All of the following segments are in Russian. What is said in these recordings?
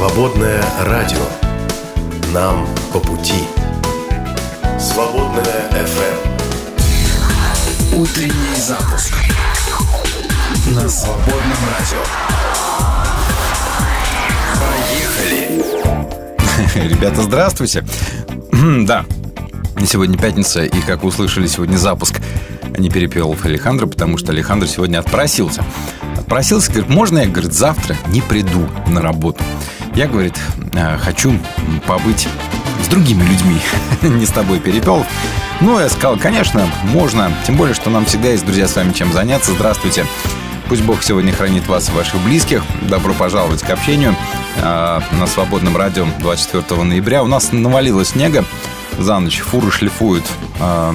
Свободное радио. Нам по пути. Свободное FM. Утренний запуск на свободном радио. Поехали! Ребята, здравствуйте. да, сегодня пятница, и, как вы услышали, сегодня запуск не перепелов Алехандро, потому что Алехандро сегодня отпросился. Отпросился, говорит, можно я, говорит, завтра не приду на работу. Я, говорит, «э, хочу побыть с другими людьми, не с тобой, Перепелов. Ну, я сказал, конечно, можно. Тем более, что нам всегда есть, друзья, с вами чем заняться. Здравствуйте. Пусть Бог сегодня хранит вас и ваших близких. Добро пожаловать к общению э, на свободном радио 24 ноября. У нас навалило снега за ночь. Фуры шлифуют э,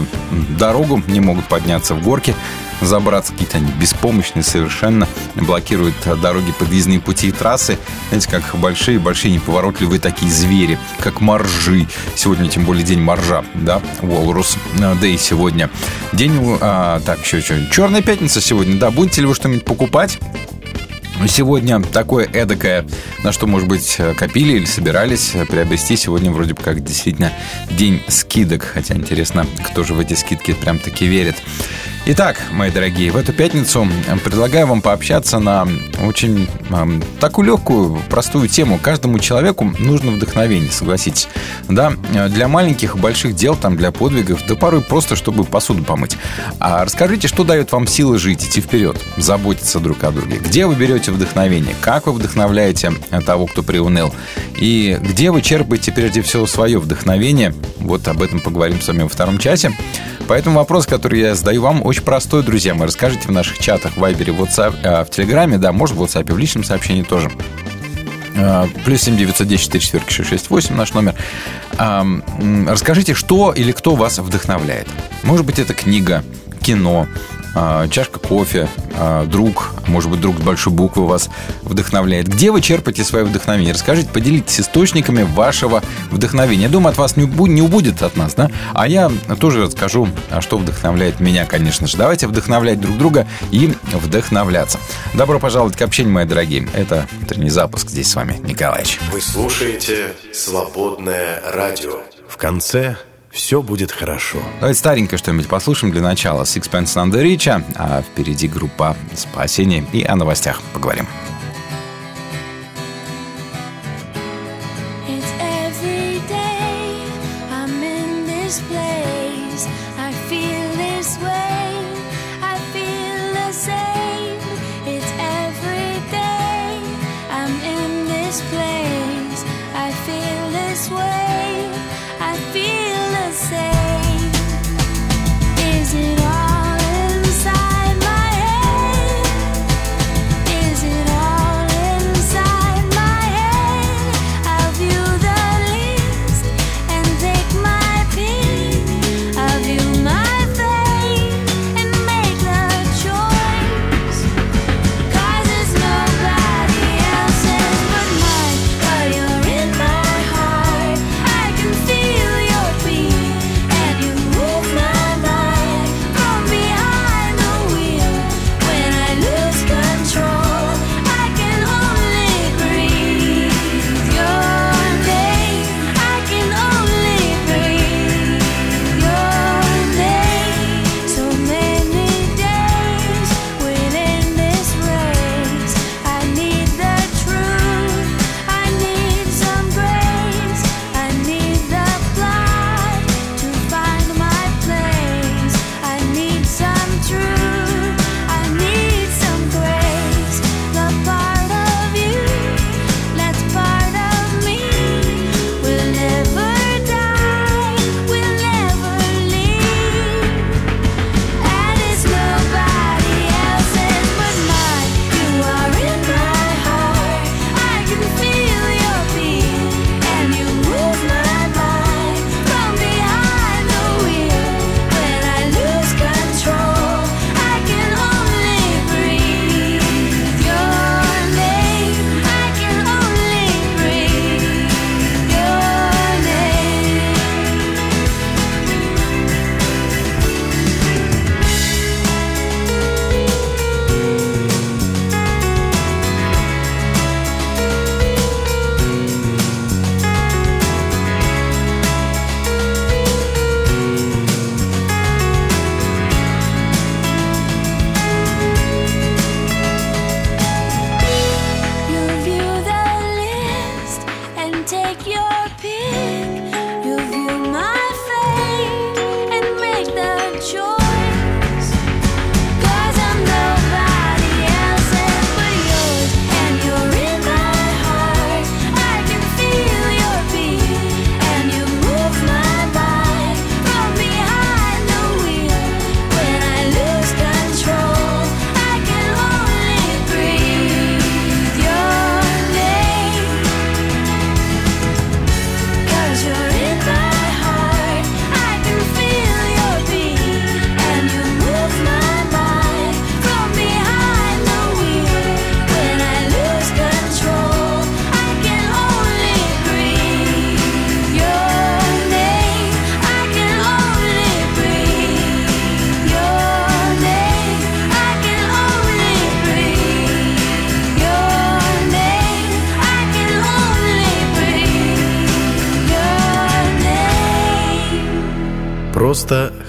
дорогу, не могут подняться в горки забраться. Какие-то они беспомощные совершенно. Блокируют дороги, подъездные пути и трассы. Знаете, как большие-большие неповоротливые такие звери, как моржи. Сегодня тем более день моржа, да, Волрус Дэй сегодня. День, а, так, еще что, Черная пятница сегодня, да. Будете ли вы что-нибудь покупать? Сегодня такое эдакое, на что, может быть, копили или собирались приобрести. Сегодня вроде бы как действительно день скидок. Хотя интересно, кто же в эти скидки прям таки верит. Итак, мои дорогие, в эту пятницу предлагаю вам пообщаться на очень э, такую легкую, простую тему. Каждому человеку нужно вдохновение, согласитесь. Да, для маленьких, больших дел, там, для подвигов, да порой просто, чтобы посуду помыть. А расскажите, что дает вам силы жить, идти вперед, заботиться друг о друге. Где вы берете вдохновение? Как вы вдохновляете того, кто приуныл? И где вы черпаете прежде всего свое вдохновение? Вот об этом поговорим с вами во втором часе. Поэтому вопрос, который я задаю вам, очень простой, друзья мои. Расскажите в наших чатах, в Вайбере, в WhatsApp, э, в Телеграме, да, может, в WhatsApp, в личном сообщении тоже. Э, плюс 7 910 4 четверки 668 наш номер. Расскажите, что или кто вас вдохновляет. Может быть, это книга, кино, чашка кофе, а, друг, может быть, друг с большой буквы вас вдохновляет. Где вы черпаете свое вдохновение? Расскажите, поделитесь источниками вашего вдохновения. Я думаю, от вас не, убудет от нас, да? А я тоже расскажу, а что вдохновляет меня, конечно же. Давайте вдохновлять друг друга и вдохновляться. Добро пожаловать к общению, мои дорогие. Это утренний запуск. Здесь с вами Николаевич. Вы слушаете «Свободное радио». В конце все будет хорошо. Давайте старенькое что-нибудь послушаем для начала. Sixpence the Rich, а впереди группа «Спасение» и о новостях поговорим. просто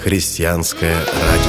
христианское радио.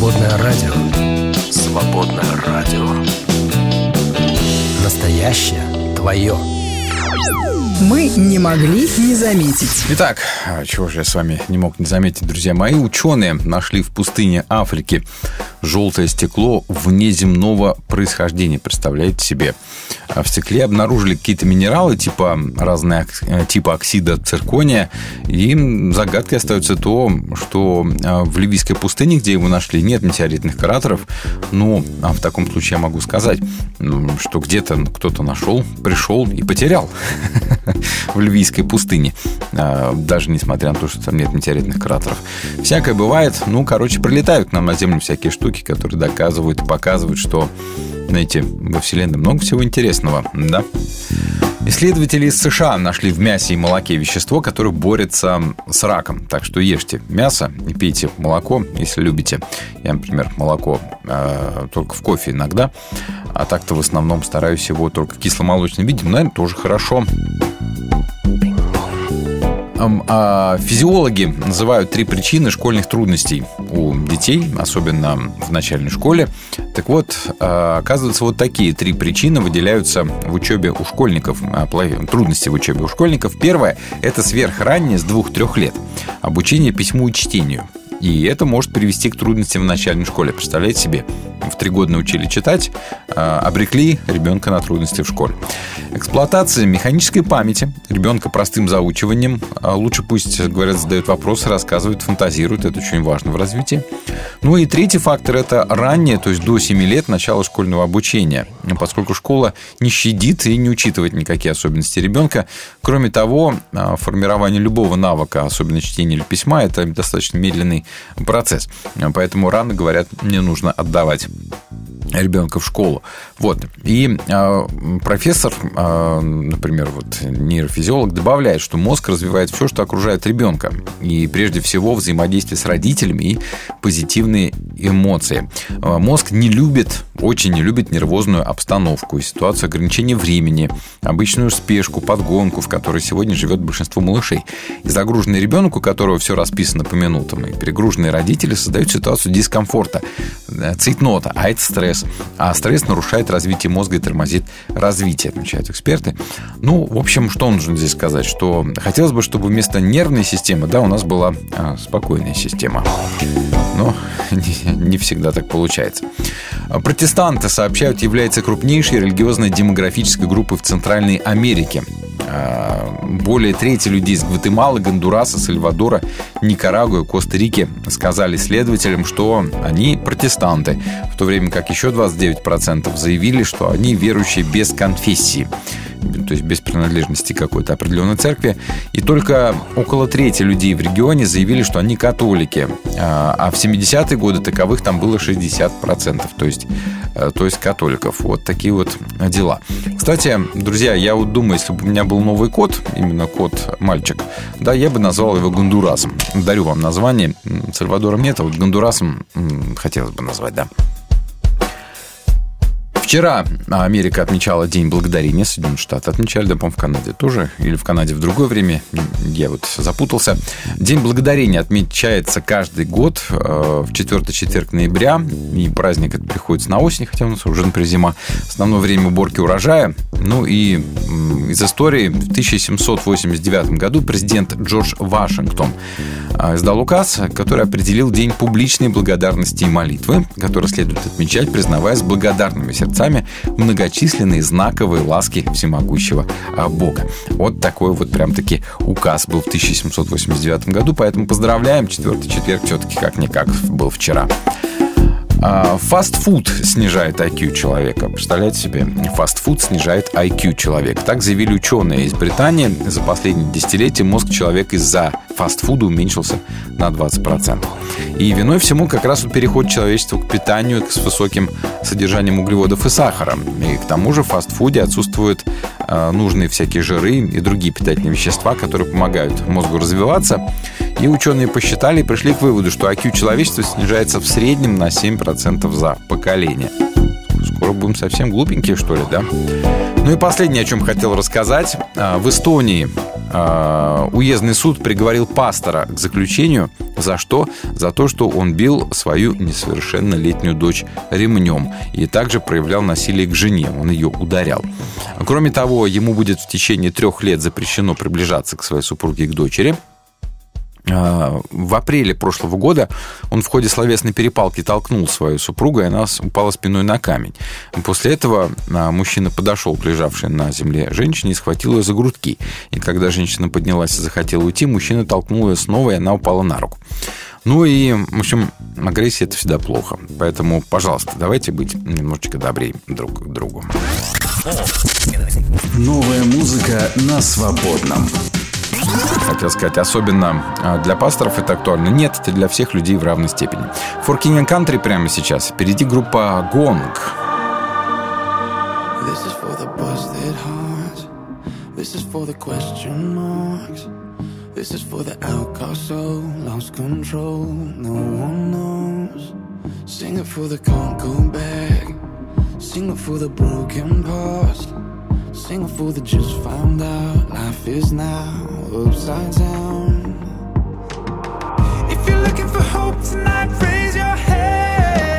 Свободное радио. Свободное радио. Настоящее твое. Мы не могли не заметить. Итак, чего же я с вами не мог не заметить, друзья мои. Ученые нашли в пустыне Африки желтое стекло внеземного происхождения, представляете себе. А в стекле обнаружили какие-то минералы, типа разные э, типа оксида циркония, и загадкой остается то, что э, в Ливийской пустыне, где его нашли, нет метеоритных кратеров, но а в таком случае я могу сказать, что где-то кто-то нашел, пришел и потерял в Ливийской пустыне, а, даже несмотря на то, что там нет метеоритных кратеров. Всякое бывает, ну, короче, прилетают нам на Землю всякие штуки, которые доказывают и показывают, что знаете, во Вселенной много всего интересного, да? Исследователи из США нашли в мясе и молоке вещество, которое борется с раком. Так что ешьте мясо и пейте молоко, если любите. Я, например, молоко э, только в кофе иногда, а так-то в основном стараюсь его только в кисломолочном виде. Наверное, тоже хорошо. А физиологи называют три причины школьных трудностей у детей, особенно в начальной школе. Так вот, а, оказывается, вот такие три причины выделяются в учебе у школьников, а, трудности в учебе у школьников. Первое – это сверхраннее с двух-трех лет обучение письму и чтению. И это может привести к трудностям в начальной школе. Представляете себе, в три года научили читать, а, обрекли ребенка на трудности в школе. Эксплуатация механической памяти ребенка простым заучиванием. А, лучше пусть, говорят, задают вопросы, рассказывают, фантазируют. Это очень важно в развитии. Ну и третий фактор – это раннее, то есть до 7 лет начало школьного обучения. Поскольку школа не щадит и не учитывает никакие особенности ребенка. Кроме того, а, формирование любого навыка, особенно чтения или письма, это достаточно медленный процесс. Поэтому рано, говорят, мне нужно отдавать ребенка в школу. Вот. И э, профессор, э, например, вот нейрофизиолог, добавляет, что мозг развивает все, что окружает ребенка. И прежде всего взаимодействие с родителями и позитивные эмоции. Э, мозг не любит, очень не любит нервозную обстановку и ситуацию ограничения времени, обычную спешку, подгонку, в которой сегодня живет большинство малышей. И загруженный ребенок, у которого все расписано по минутам, и перегруженные родители создают ситуацию дискомфорта, цейтнота, а это стресс стресс. А стресс нарушает развитие мозга и тормозит развитие, отмечают эксперты. Ну, в общем, что нужно здесь сказать? Что хотелось бы, чтобы вместо нервной системы, да, у нас была а, спокойная система. Но не, не всегда так получается. Протестанты, сообщают, являются крупнейшей религиозной демографической группой в Центральной Америке. А, более трети людей из Гватемалы, Гондураса, Сальвадора, Никарагуа, Коста-Рики сказали следователям, что они протестанты, в то время как еще 29% заявили, что они верующие без конфессии то есть без принадлежности какой-то определенной церкви. И только около трети людей в регионе заявили, что они католики. А, а в 70-е годы таковых там было 60%, то есть, э, то есть католиков. Вот такие вот дела. Кстати, друзья, я вот думаю, если бы у меня был новый кот, именно кот-мальчик, да, я бы назвал его Гондурасом. Дарю вам название. Сальвадором нет, а вот Гондурасом хотелось бы назвать, да. Вчера Америка отмечала День Благодарения, Соединенные Штаты отмечали, да, по-моему, в Канаде тоже, или в Канаде в другое время, я вот запутался. День Благодарения отмечается каждый год э, в четвертый четверг ноября, и праздник это приходится на осень, хотя у нас уже, например, зима. Основное время уборки урожая. Ну и из истории в 1789 году президент Джордж Вашингтон э, издал указ, который определил День публичной благодарности и молитвы, который следует отмечать, признаваясь благодарными сердцами сами многочисленные знаковые ласки всемогущего а, Бога. Вот такой вот прям-таки указ был в 1789 году, поэтому поздравляем, четвертый четверг все-таки как-никак был вчера. А, фастфуд снижает IQ человека. Представляете себе? Фастфуд снижает IQ человека. Так заявили ученые из Британии. За последние десятилетия мозг человека из-за фастфуда уменьшился на 20%. И виной всему как раз вот переход человечества к питанию с высоким содержанием углеводов и сахара. И к тому же в фастфуде отсутствуют э, нужные всякие жиры и другие питательные вещества, которые помогают мозгу развиваться. И ученые посчитали и пришли к выводу, что IQ человечества снижается в среднем на 7% за поколение. Скоро будем совсем глупенькие, что ли, да? Ну и последнее, о чем хотел рассказать. А, в Эстонии а, уездный суд приговорил пастора к заключению. За что? За то, что он бил свою несовершеннолетнюю дочь ремнем и также проявлял насилие к жене. Он ее ударял. Кроме того, ему будет в течение трех лет запрещено приближаться к своей супруге и к дочери – в апреле прошлого года он в ходе словесной перепалки толкнул свою супругу, и она упала спиной на камень. После этого а, мужчина подошел к лежавшей на земле женщине и схватил ее за грудки. И когда женщина поднялась и захотела уйти, мужчина толкнул ее снова, и она упала на руку. Ну и, в общем, агрессия это всегда плохо. Поэтому, пожалуйста, давайте быть немножечко добрее друг к другу. Новая музыка на свободном. Хотел сказать, особенно а, для пасторов это актуально. Нет, это для всех людей в равной степени. For King and Country прямо сейчас. Впереди группа Гонг. This is for the busted hearts. This is for the question marks. This is for the outcast soul, lost control, no one knows. Sing it for the can't go back. Sing it for the broken past. Sing it for the just found out life is now upside down. If you're looking for hope tonight, raise your head.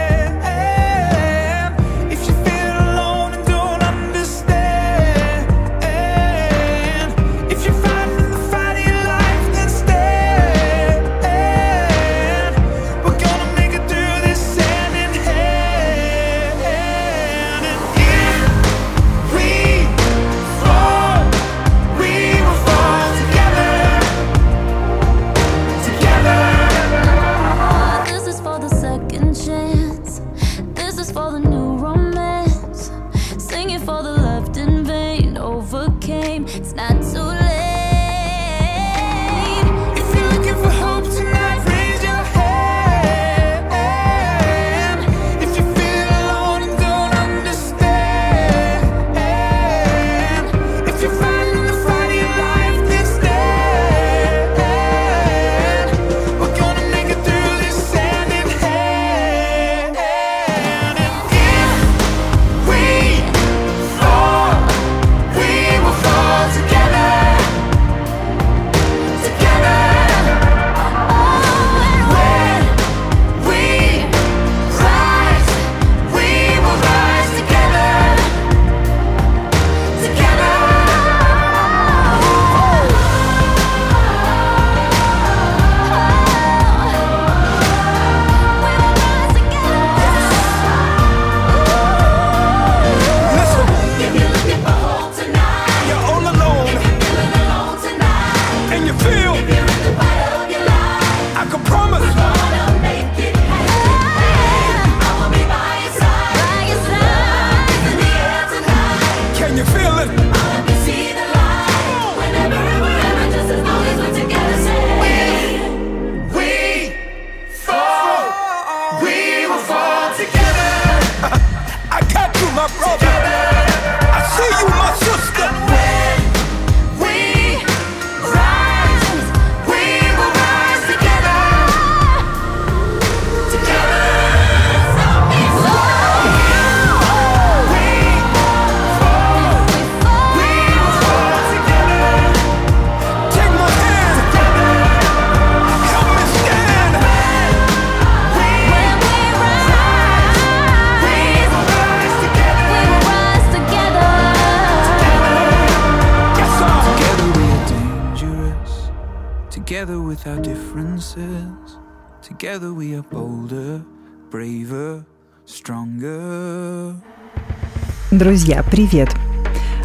Друзья, привет!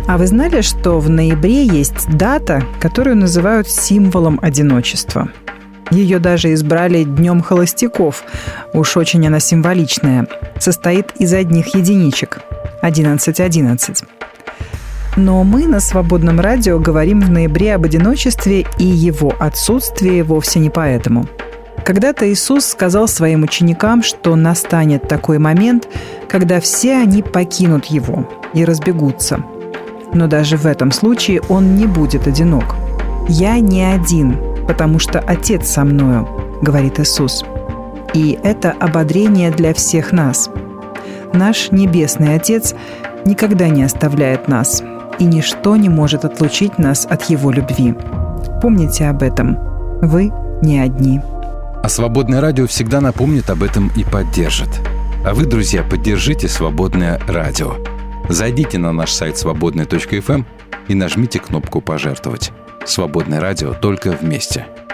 А вы знали, что в ноябре есть дата, которую называют символом одиночества? Ее даже избрали Днем холостяков. Уж очень она символичная. Состоит из одних единичек. 11.11. Но мы на свободном радио говорим в ноябре об одиночестве и его отсутствии вовсе не поэтому – когда-то Иисус сказал своим ученикам, что настанет такой момент, когда все они покинут Его и разбегутся. Но даже в этом случае Он не будет одинок. «Я не один, потому что Отец со мною», — говорит Иисус. И это ободрение для всех нас. Наш Небесный Отец никогда не оставляет нас, и ничто не может отлучить нас от Его любви. Помните об этом. Вы не одни. А «Свободное радио» всегда напомнит об этом и поддержит. А вы, друзья, поддержите «Свободное радио». Зайдите на наш сайт свободная.фм эм и нажмите кнопку «Пожертвовать». «Свободное радио» только вместе –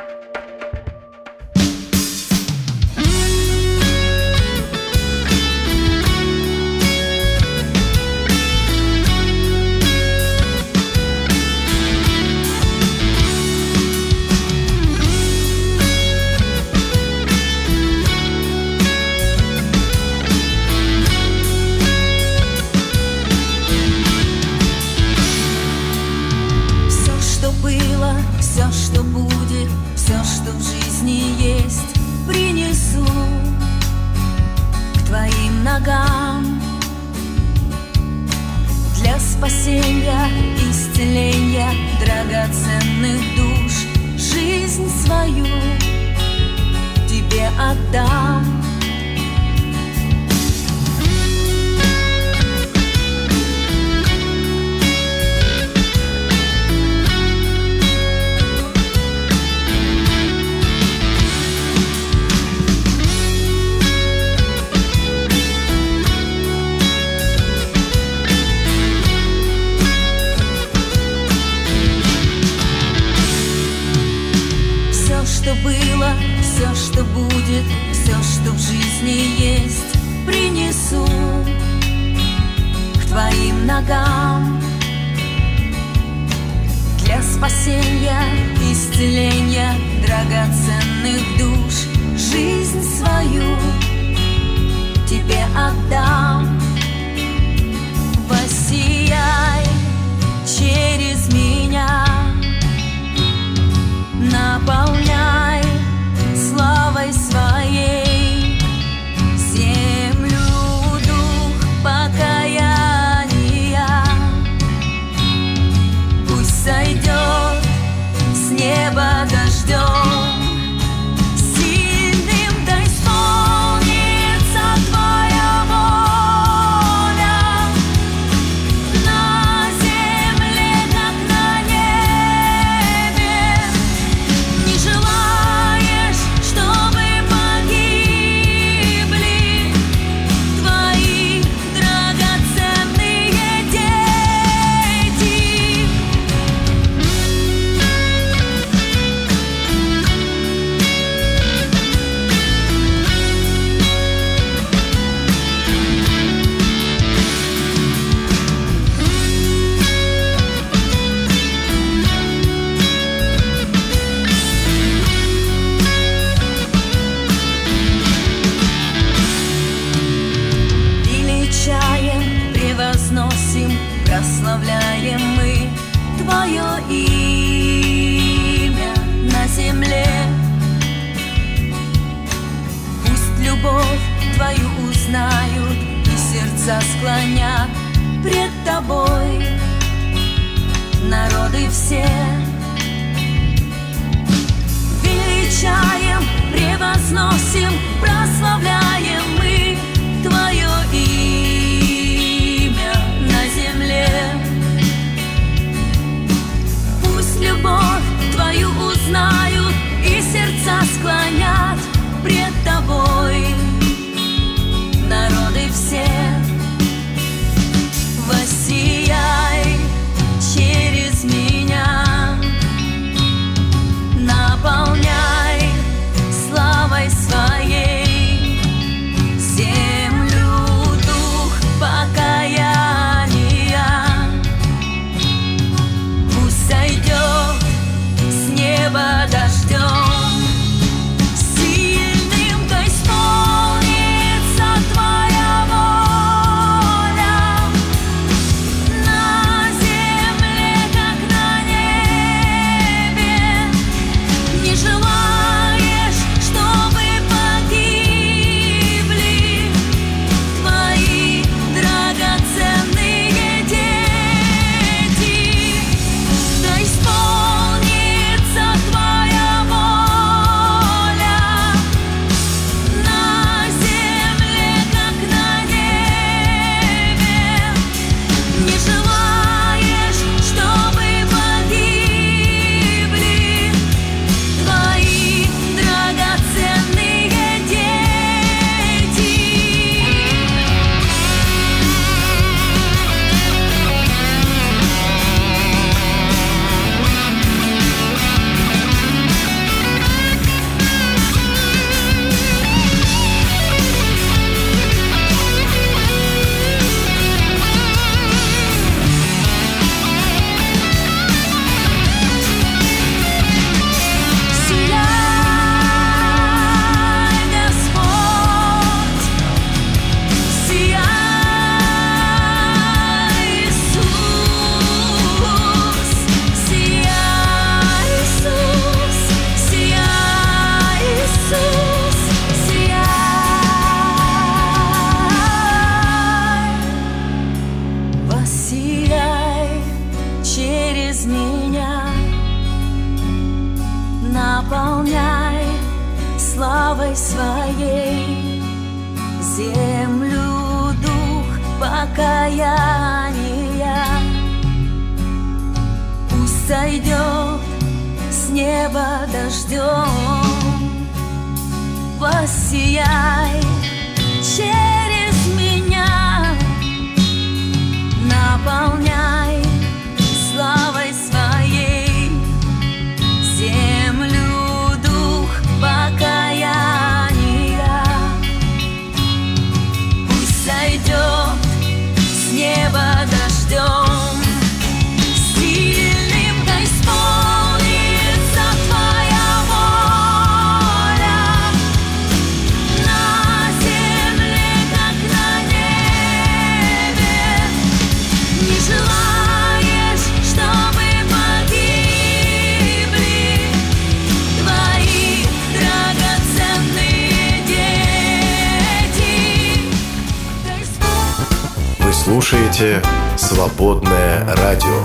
слушаете «Свободное радио».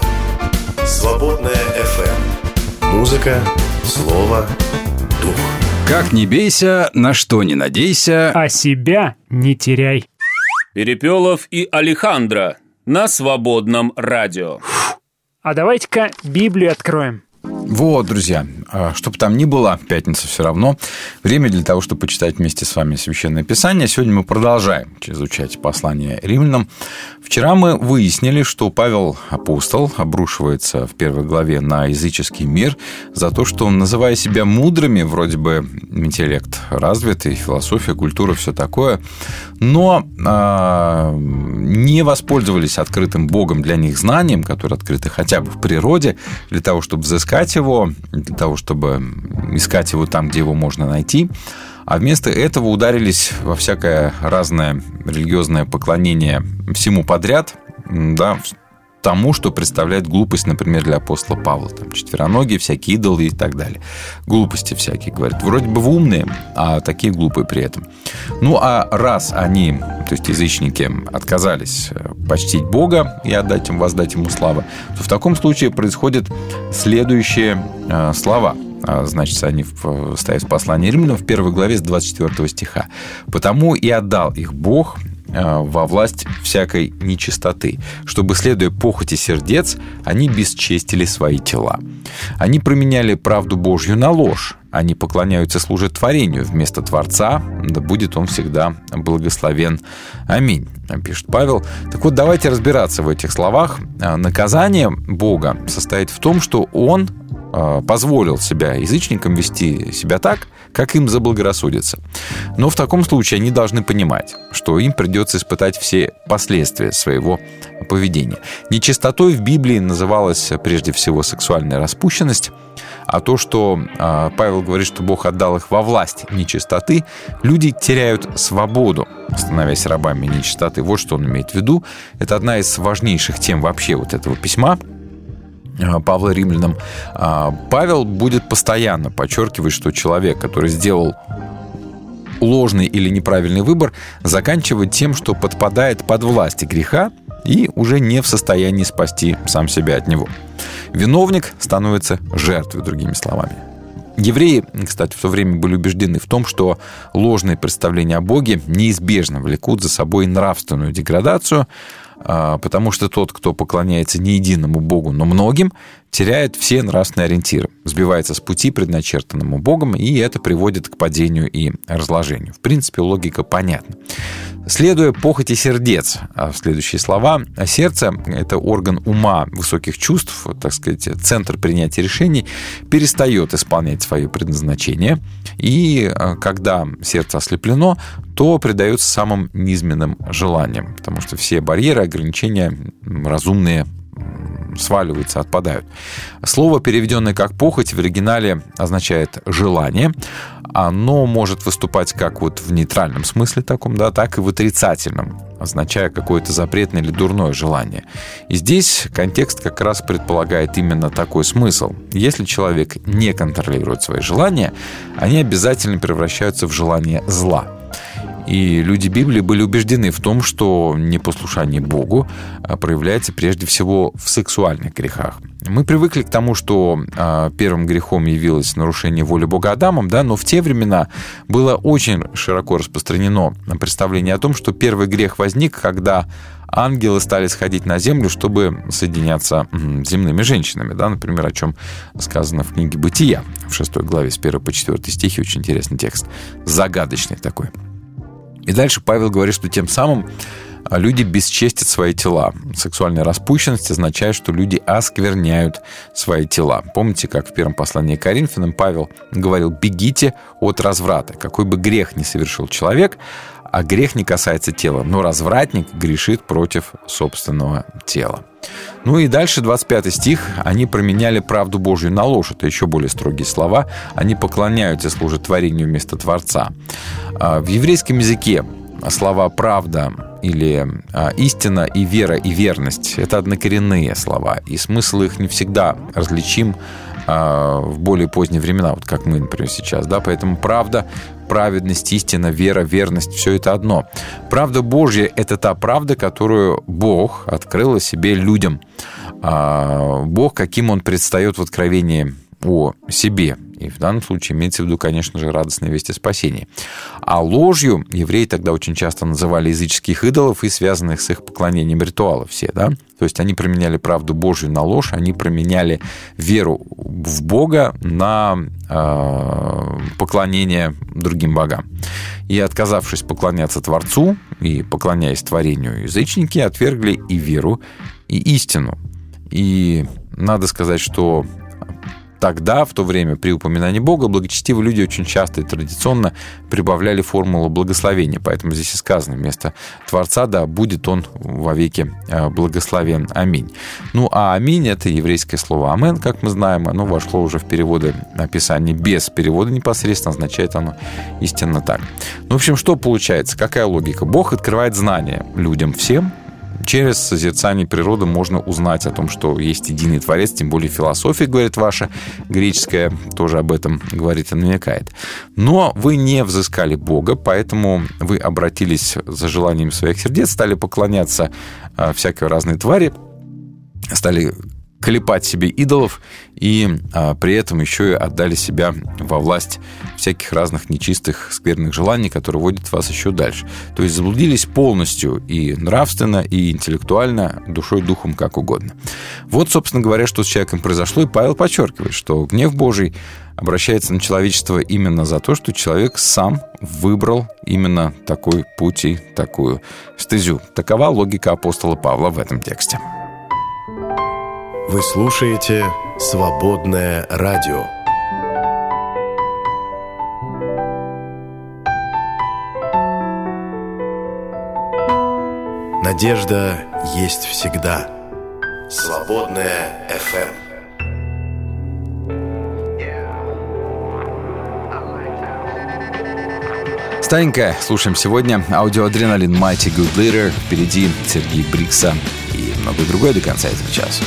«Свободное FM. Музыка, слово, дух». Как не бейся, на что не надейся. А себя не теряй. Перепелов и Алехандро на свободном радио. А давайте-ка Библию откроем. Вот, друзья, а, что бы там ни было, пятница все равно. Время для того, чтобы почитать вместе с вами Священное Писание. Сегодня мы продолжаем изучать послание римлянам. Вчера мы выяснили, что Павел Апостол обрушивается в первой главе на языческий мир за то, что он, называя себя мудрыми, вроде бы интеллект развитый, философия, культура, все такое, но а, не воспользовались открытым Богом для них знанием, которое открыто хотя бы в природе, для того, чтобы взыскать его, для того, чтобы искать его там, где его можно найти. А вместо этого ударились во всякое разное религиозное поклонение всему подряд, да, тому, что представляет глупость, например, для апостола Павла. Там четвероногие, всякие идолы и так далее. Глупости всякие, говорят. Вроде бы вы умные, а такие глупые при этом. Ну, а раз они, то есть язычники, отказались почтить Бога и отдать им, воздать ему славу, то в таком случае происходят следующие э, слова – значит, они стоят в послании римлянам в первой главе с 24 стиха. «Потому и отдал их Бог во власть всякой нечистоты, чтобы, следуя похоти сердец, они бесчестили свои тела. Они променяли правду Божью на ложь, они поклоняются служат творению вместо Творца, да будет он всегда благословен. Аминь, пишет Павел. Так вот, давайте разбираться в этих словах. Наказание Бога состоит в том, что Он позволил себя язычникам вести себя так, как им заблагорассудится. Но в таком случае они должны понимать, что им придется испытать все последствия своего поведения. Нечистотой в Библии называлась прежде всего сексуальная распущенность, а то, что Павел говорит, что Бог отдал их во власть нечистоты, люди теряют свободу, становясь рабами нечистоты. Вот что он имеет в виду. Это одна из важнейших тем вообще вот этого письма – Павла Римлянам, Павел будет постоянно подчеркивать, что человек, который сделал ложный или неправильный выбор, заканчивает тем, что подпадает под власть греха и уже не в состоянии спасти сам себя от него. Виновник становится жертвой, другими словами. Евреи, кстати, в то время были убеждены в том, что ложные представления о Боге неизбежно влекут за собой нравственную деградацию, потому что тот, кто поклоняется не единому Богу, но многим, теряет все нравственные ориентиры, сбивается с пути, предначертанному Богом, и это приводит к падению и разложению. В принципе, логика понятна. Следуя похоти сердец, следующие слова, сердце – это орган ума, высоких чувств, так сказать, центр принятия решений, перестает исполнять свое предназначение, и когда сердце ослеплено, то предается самым низменным желаниям, потому что все барьеры, ограничения разумные сваливаются, отпадают. Слово, переведенное как похоть, в оригинале означает желание. Оно может выступать как вот в нейтральном смысле таком, да, так и в отрицательном, означая какое-то запретное или дурное желание. И здесь контекст как раз предполагает именно такой смысл. Если человек не контролирует свои желания, они обязательно превращаются в желание зла. И люди Библии были убеждены в том, что непослушание Богу а, проявляется прежде всего в сексуальных грехах. Мы привыкли к тому, что а, первым грехом явилось нарушение воли Бога Адамом, да, но в те времена было очень широко распространено представление о том, что первый грех возник, когда ангелы стали сходить на землю, чтобы соединяться с земными женщинами. Да? Например, о чем сказано в книге «Бытия» в 6 главе с 1 по 4 стихи. Очень интересный текст. Загадочный такой. И дальше Павел говорит, что тем самым а, люди бесчестят свои тела. Сексуальная распущенность означает, что люди оскверняют свои тела. Помните, как в первом послании к Коринфянам Павел говорил, бегите от разврата. Какой бы грех ни совершил человек, а грех не касается тела, но развратник грешит против собственного тела. Ну и дальше 25 стих. Они променяли правду Божью на ложь. Это еще более строгие слова. Они поклоняются служат творению вместо Творца. А, В еврейском языке слова «правда» или а, «истина» и «вера» и «верность» — это однокоренные слова, и смысл их не всегда различим в более поздние времена, вот как мы, например, сейчас, да, поэтому правда, праведность, истина, вера, верность, все это одно. Правда Божья – это та правда, которую Бог открыл о себе людям. А, Бог, каким Он предстает в откровении о себе. И в данном случае имеется в виду, конечно же, радостная весть о спасении. А ложью евреи тогда очень часто называли языческих идолов и связанных с их поклонением ритуалов все, да? То есть они променяли правду Божью на ложь, они променяли веру в Бога на э, поклонение другим богам. И отказавшись поклоняться Творцу и поклоняясь творению, язычники отвергли и веру, и истину. И надо сказать, что Тогда, в то время, при упоминании Бога, благочестивые люди очень часто и традиционно прибавляли формулу благословения. Поэтому здесь и сказано вместо Творца, да, будет Он вовеки э, благословен. Аминь. Ну, а аминь – это еврейское слово амен, как мы знаем. Оно вошло уже в переводы Писания без перевода непосредственно, означает оно истинно так. Ну, в общем, что получается? Какая логика? Бог открывает знания людям всем, через созерцание природы можно узнать о том, что есть единый Творец, тем более философия, говорит ваша, греческая тоже об этом говорит и намекает. Но вы не взыскали Бога, поэтому вы обратились за желанием своих сердец, стали поклоняться а, всякой разной твари, стали клепать себе идолов и а, при этом еще и отдали себя во власть всяких разных нечистых, скверных желаний, которые водят вас еще дальше. То есть заблудились полностью и нравственно, и интеллектуально, душой, духом, как угодно. Вот, собственно говоря, что с человеком произошло, и Павел подчеркивает, что гнев Божий обращается на человечество именно за то, что человек сам выбрал именно такой путь и такую стезю. Такова логика апостола Павла в этом тексте. Вы слушаете «Свободное радио». Надежда есть всегда. «Свободное FM». Старенькая. Слушаем сегодня аудиоадреналин Mighty Good Leader. Впереди Сергей Брикса и многое другое до конца этого часа.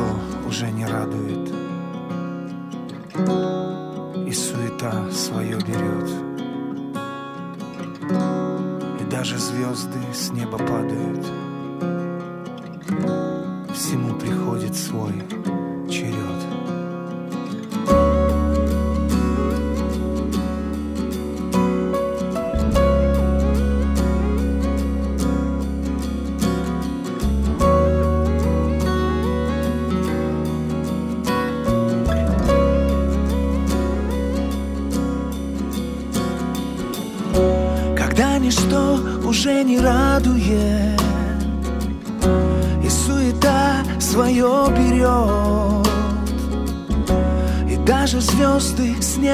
Ничто уже не радует, и суета свое берет, и даже звезды с неба падают, всему приходит свой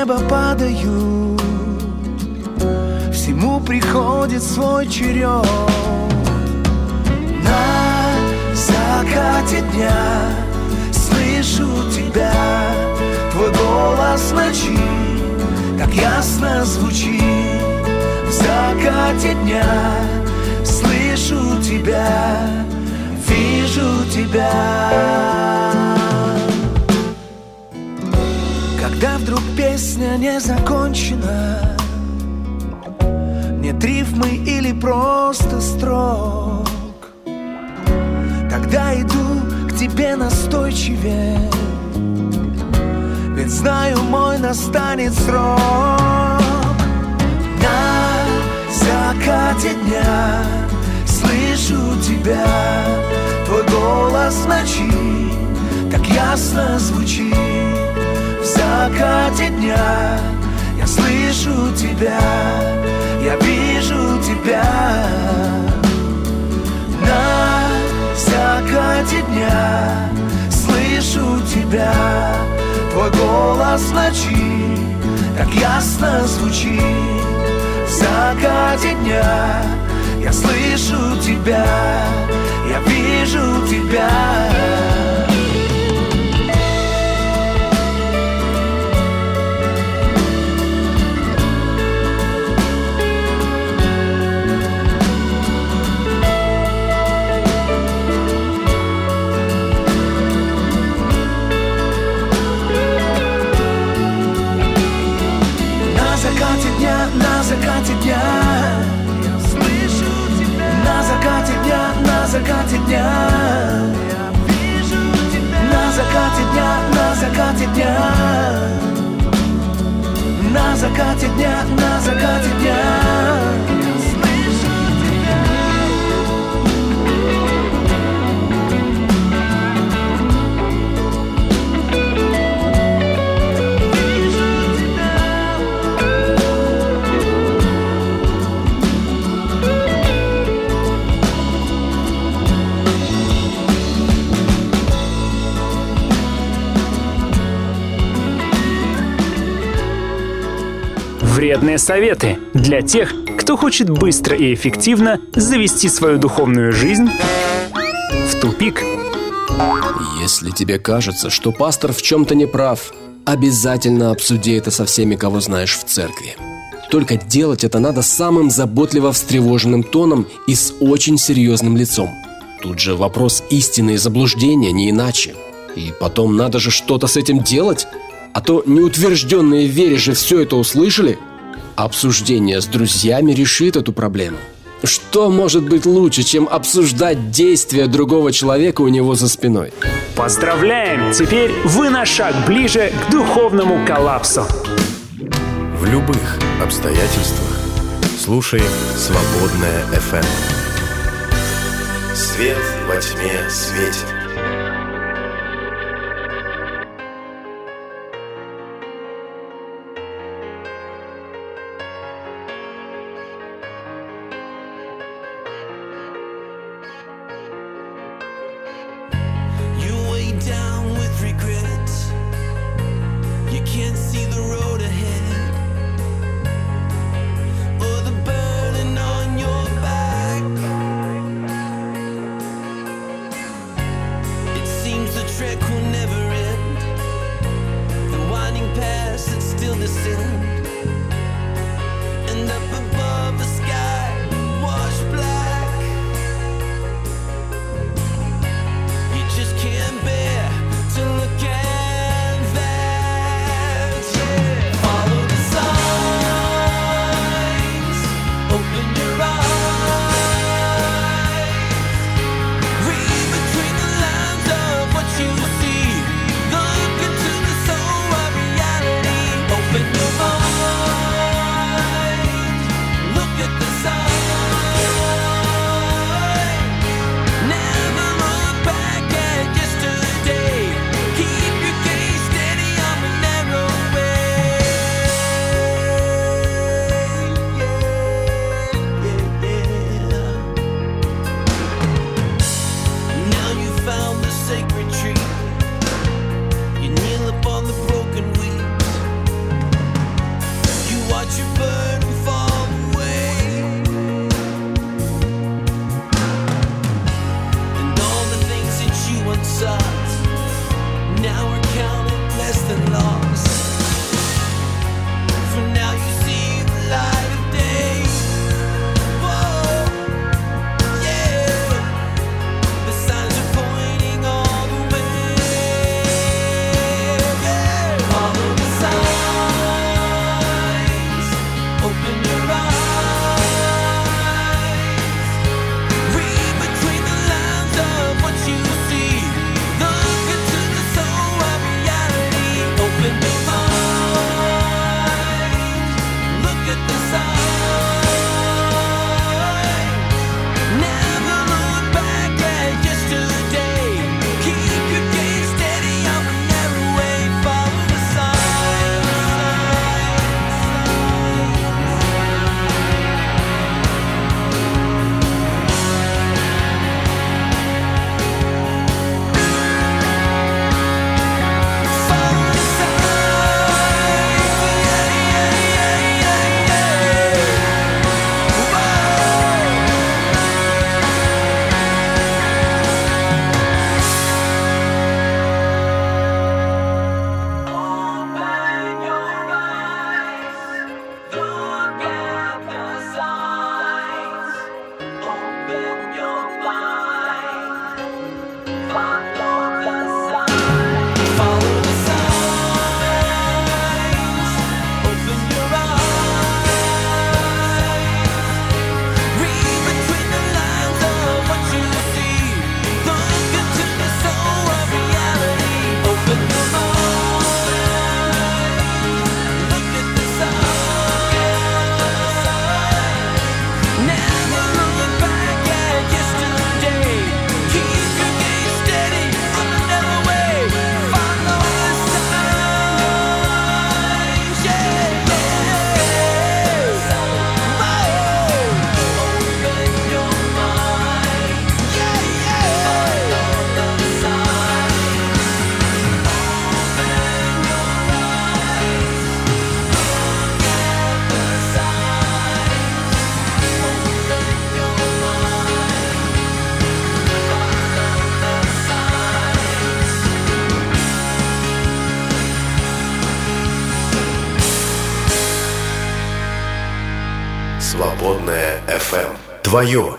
неба падают. Всему приходит свой черед. На закате дня Слышу тебя. Твой голос ночи Так ясно звучит. В закате дня Слышу тебя, вижу тебя песня не закончена. Нет рифмы или просто строк. Тогда иду к тебе настойчивее Ведь знаю, мой настанет срок. На закате дня Слышу тебя, твой голос ночи Так ясно звучит закате дня Я слышу тебя, я вижу тебя. На закате дня Слышу тебя, твой голос ночи так ясно звучит. В закате дня Я слышу тебя, я вижу тебя закате дня. На закате дня, на закате дня. На закате дня, на закате дня Вредные советы для тех, кто хочет быстро и эффективно завести свою духовную жизнь в тупик. Если тебе кажется, что пастор в чем-то не прав, обязательно обсуди это со всеми, кого знаешь в церкви. Только делать это надо самым заботливо встревоженным тоном и с очень серьезным лицом. Тут же вопрос истины и заблуждения, не иначе. И потом надо же что-то с этим делать, а то неутвержденные в вере же все это услышали. Обсуждение с друзьями решит эту проблему. Что может быть лучше, чем обсуждать действия другого человека у него за спиной? Поздравляем! Теперь вы на шаг ближе к духовному коллапсу. В любых обстоятельствах слушай «Свободное FM. Свет во тьме светит. FM.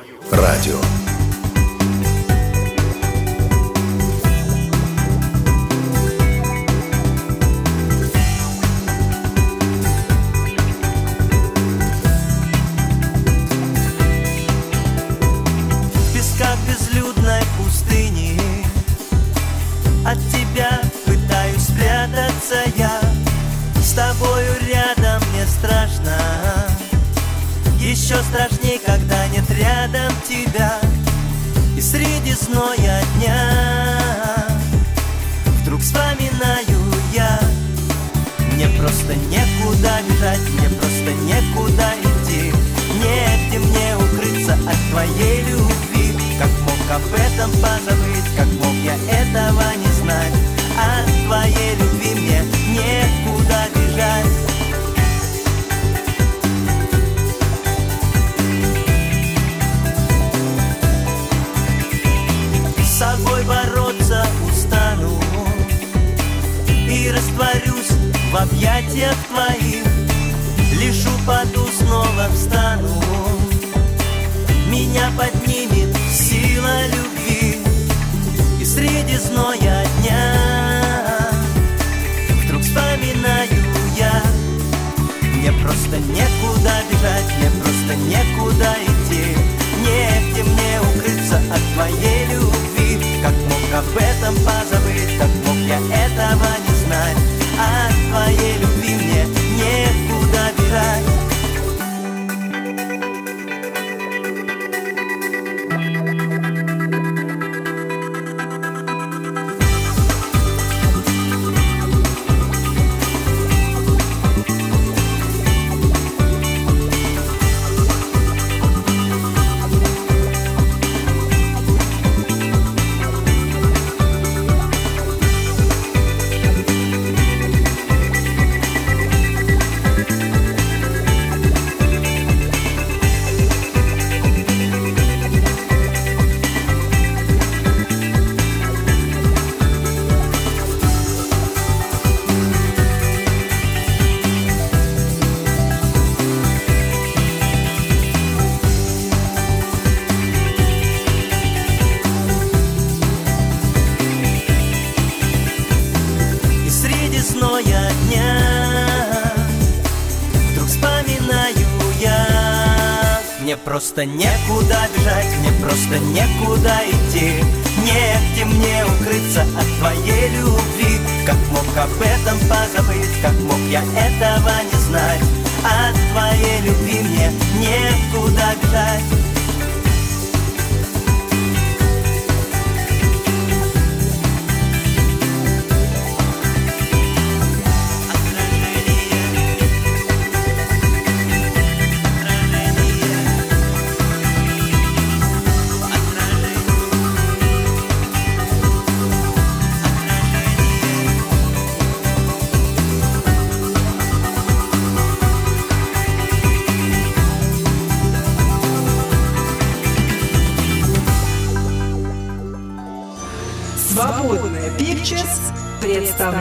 Просто некуда бежать Мне просто некуда идти. Негде мне укрыться от твоей любви. Как мог об этом позабыть Как мог я этого не знать? От твоей любви мне некуда бежать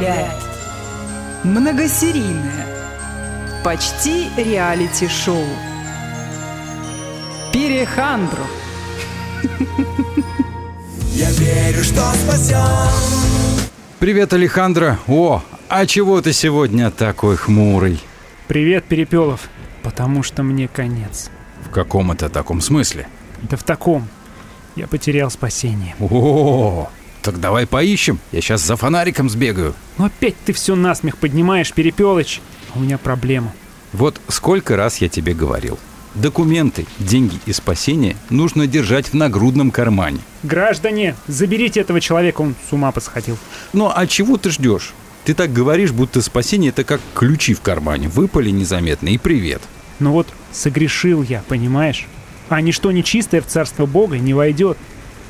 представляет Многосерийное Почти реалити-шоу Перехандру Я верю, что спасен Привет, Алехандро. О, а чего ты сегодня такой хмурый? Привет, Перепелов. Потому что мне конец. В каком это таком смысле? Да в таком. Я потерял спасение. О, так давай поищем. Я сейчас за фонариком сбегаю. Но опять ты все насмех поднимаешь, Перепелыч. У меня проблема. Вот сколько раз я тебе говорил. Документы, деньги и спасение нужно держать в нагрудном кармане. Граждане, заберите этого человека, он с ума посходил. Ну а чего ты ждешь? Ты так говоришь, будто спасение это как ключи в кармане. Выпали незаметно и привет. Ну вот, согрешил я, понимаешь? А ничто нечистое в царство Бога не войдет.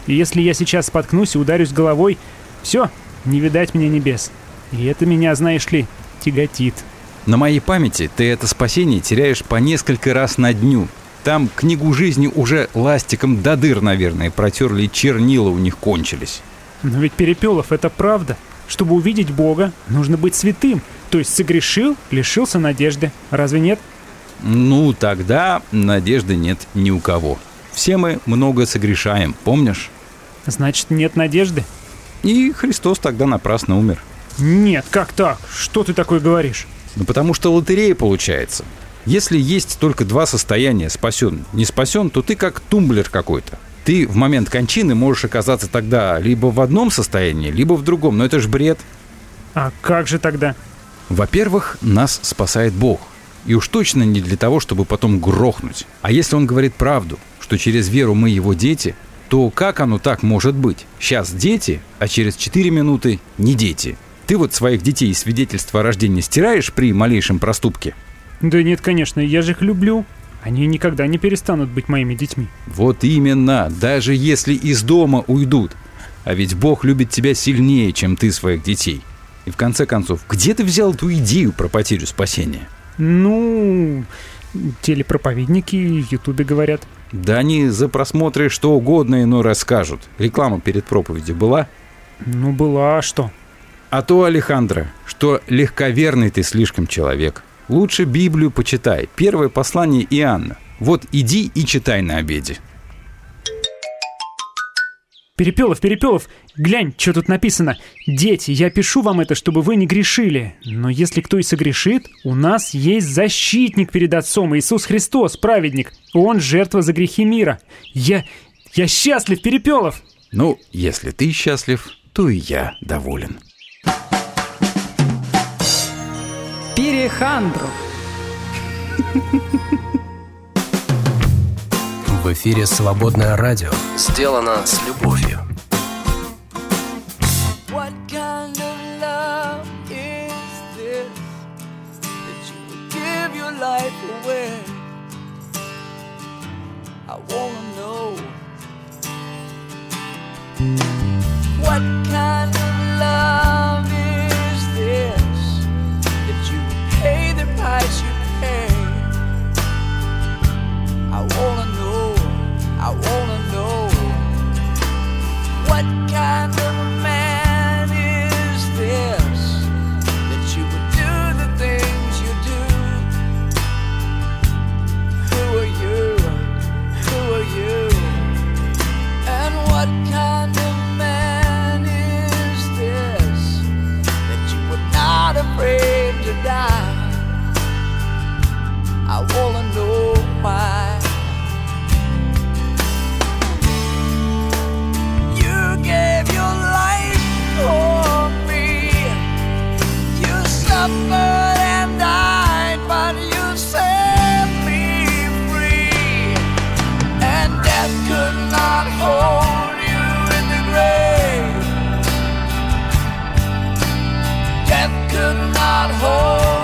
И если я сейчас споткнусь и ударюсь головой, все, не видать мне небес. И это меня, знаешь ли, тяготит. На моей памяти ты это спасение теряешь по несколько раз на дню. Там книгу жизни уже ластиком до дыр, наверное, протерли, и чернила у них кончились. Но ведь Перепелов, это правда. Чтобы увидеть Бога, нужно быть святым. То есть согрешил, лишился надежды. Разве нет? Ну, тогда надежды нет ни у кого. Все мы много согрешаем, помнишь? Значит, нет надежды? И Христос тогда напрасно умер. Нет, как так? Что ты такое говоришь? Ну, потому что лотерея получается. Если есть только два состояния, спасен, не спасен, то ты как тумблер какой-то. Ты в момент кончины можешь оказаться тогда либо в одном состоянии, либо в другом. Но это ж бред. А как же тогда? Во-первых, нас спасает Бог. И уж точно не для того, чтобы потом грохнуть. А если он говорит правду, что через веру мы его дети, то как оно так может быть? Сейчас дети, а через 4 минуты не дети. Ты вот своих детей из свидетельства о рождении стираешь при малейшем проступке? Да нет, конечно, я же их люблю. Они никогда не перестанут быть моими детьми. Вот именно, даже если из дома уйдут. А ведь Бог любит тебя сильнее, чем ты своих детей. И в конце концов, где ты взял эту идею про потерю спасения? Ну, телепроповедники в Ютубе говорят. Да они за просмотры что угодно иной расскажут. Реклама перед проповедью была? Ну, была, а что? А то, Алехандро, что легковерный ты слишком человек. Лучше Библию почитай. Первое послание Иоанна. Вот иди и читай на обеде. Перепелов, Перепелов, глянь, что тут написано. Дети, я пишу вам это, чтобы вы не грешили. Но если кто и согрешит, у нас есть защитник перед Отцом, Иисус Христос, праведник. Он жертва за грехи мира. Я... я счастлив, Перепелов! Ну, если ты счастлив, то и я доволен. Перехандру. В эфире «Свободное радио». Сделано с любовью. What kind of love is this that you would give your life away? I wanna know. What kind of love is this that you would pay the price you pay? I wanna know. I wanna know. What kind of suffered and died, but you set me free. And death could not hold you in the grave. Death could not hold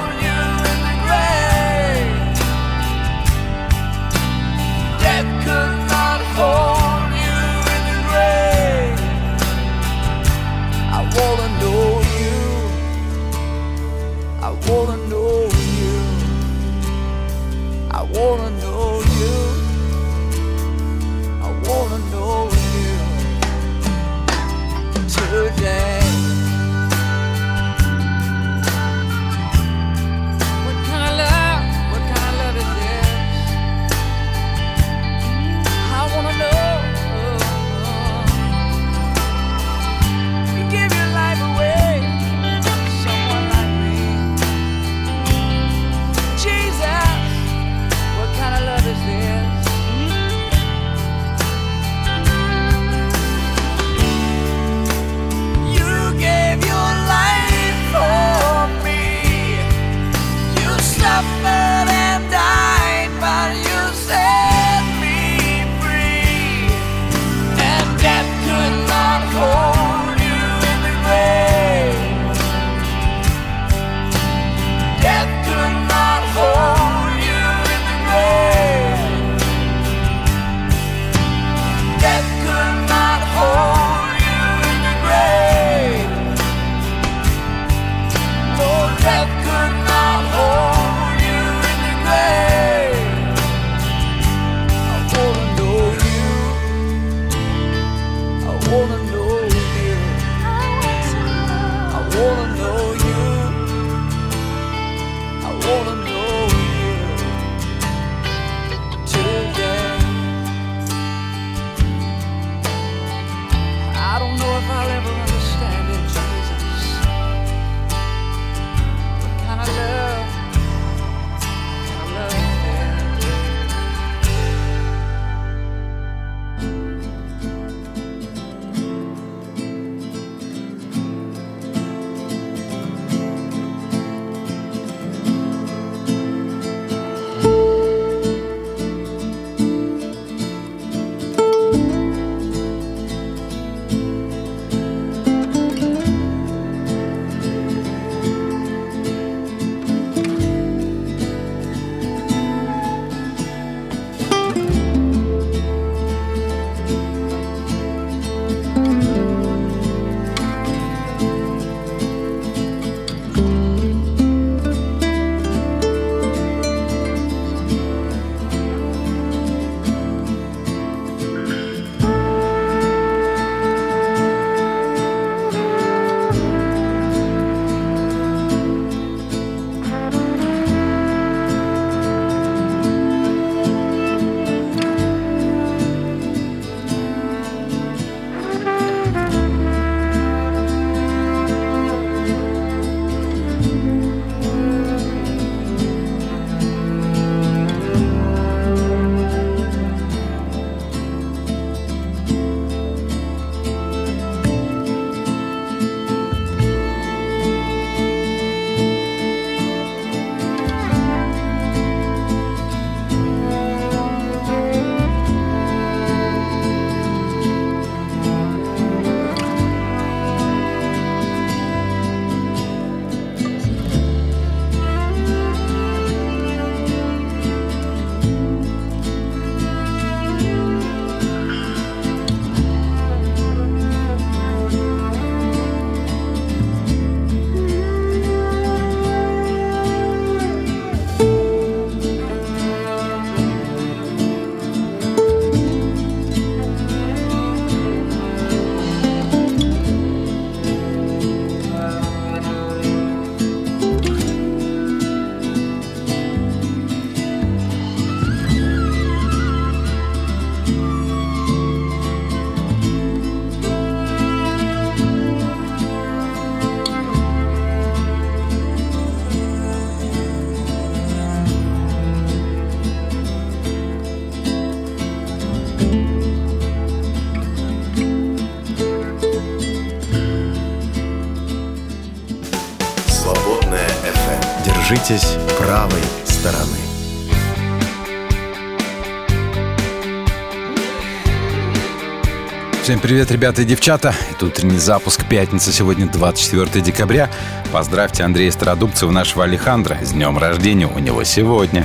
привет, ребята и девчата. Это утренний запуск пятница, сегодня 24 декабря. Поздравьте Андрея Стародубцева, нашего Алехандра. С днем рождения у него сегодня.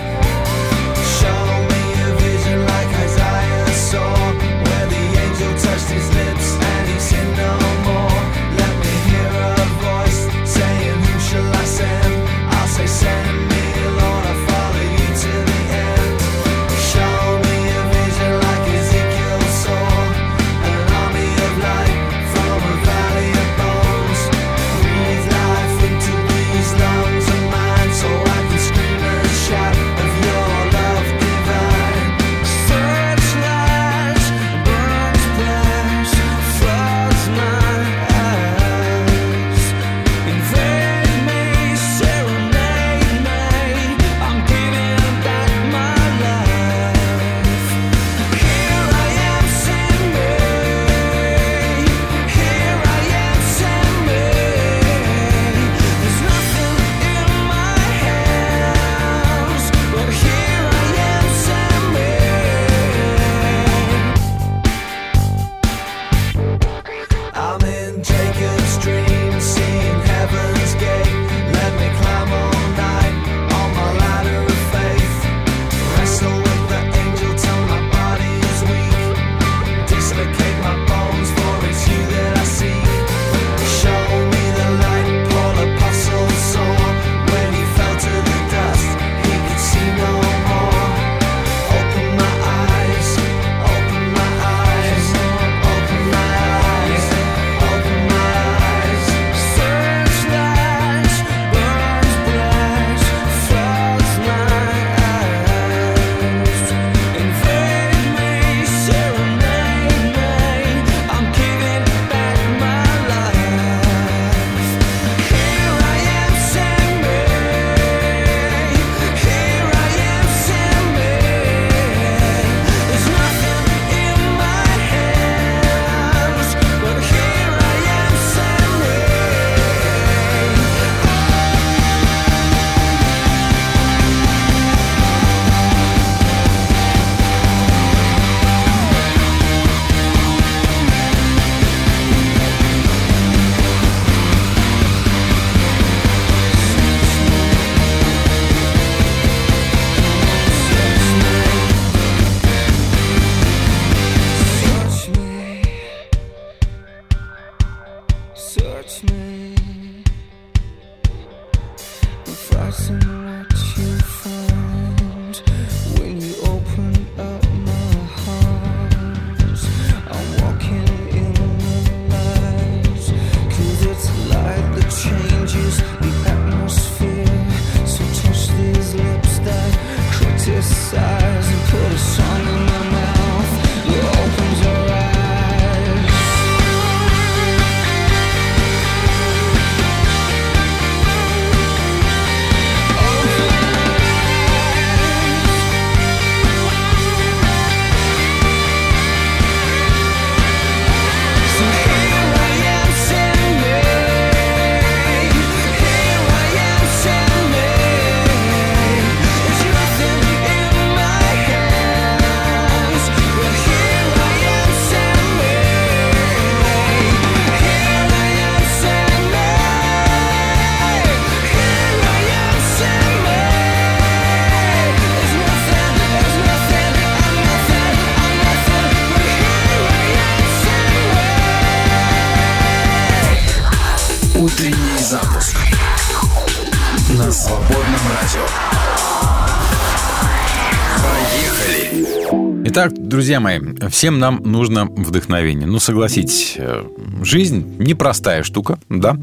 друзья мои, всем нам нужно вдохновение. Ну, согласитесь, э, жизнь непростая штука, да?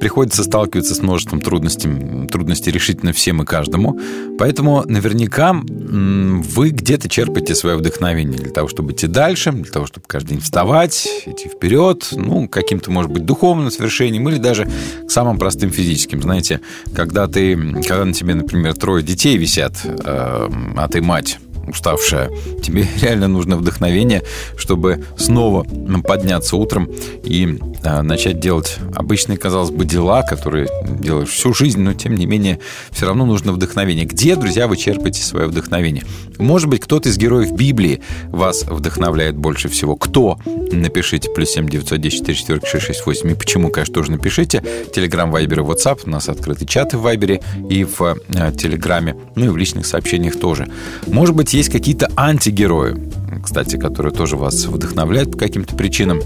Приходится сталкиваться с множеством трудностей, трудностей решительно всем и каждому. Поэтому наверняка вы где-то черпаете свое вдохновение для того, чтобы идти дальше, для того, чтобы каждый день вставать, идти вперед, ну, каким-то, может быть, духовным свершением или даже к самым простым физическим. Знаете, когда ты, когда на тебе, например, трое детей висят, э, а ты мать, уставшая. Тебе реально нужно вдохновение, чтобы снова подняться утром и э, начать делать обычные, казалось бы, дела, которые делаешь всю жизнь, но тем не менее все равно нужно вдохновение. Где, друзья, вы черпаете свое вдохновение? Может быть, кто-то из героев Библии вас вдохновляет больше всего? Кто? Напишите плюс 7 910 4 668. И почему, конечно, тоже напишите. Телеграм, Вайбер и WhatsApp. У нас открыты чаты в Вайбере и в а, Телеграме. Ну и в личных сообщениях тоже. Может быть, есть какие-то антигерои, кстати, которые тоже вас вдохновляют по каким-то причинам.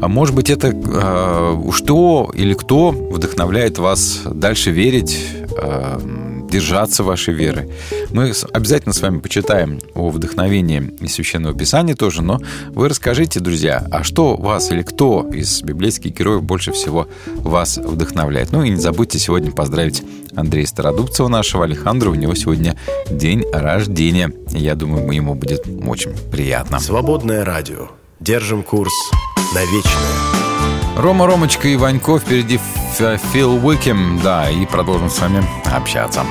А может быть, это э, что или кто вдохновляет вас дальше верить, э, держаться вашей веры. Мы обязательно с вами почитаем о вдохновении из Священного Писания тоже, но вы расскажите, друзья, а что вас или кто из библейских героев больше всего вас вдохновляет? Ну и не забудьте сегодня поздравить Андрея Стародубцева нашего, Александра. У него сегодня день рождения. Я думаю, ему будет очень приятно. Свободное радио. Держим курс на вечное. Рома Ромочка и Ванько впереди Фил Уикем, да, и продолжим с вами общаться.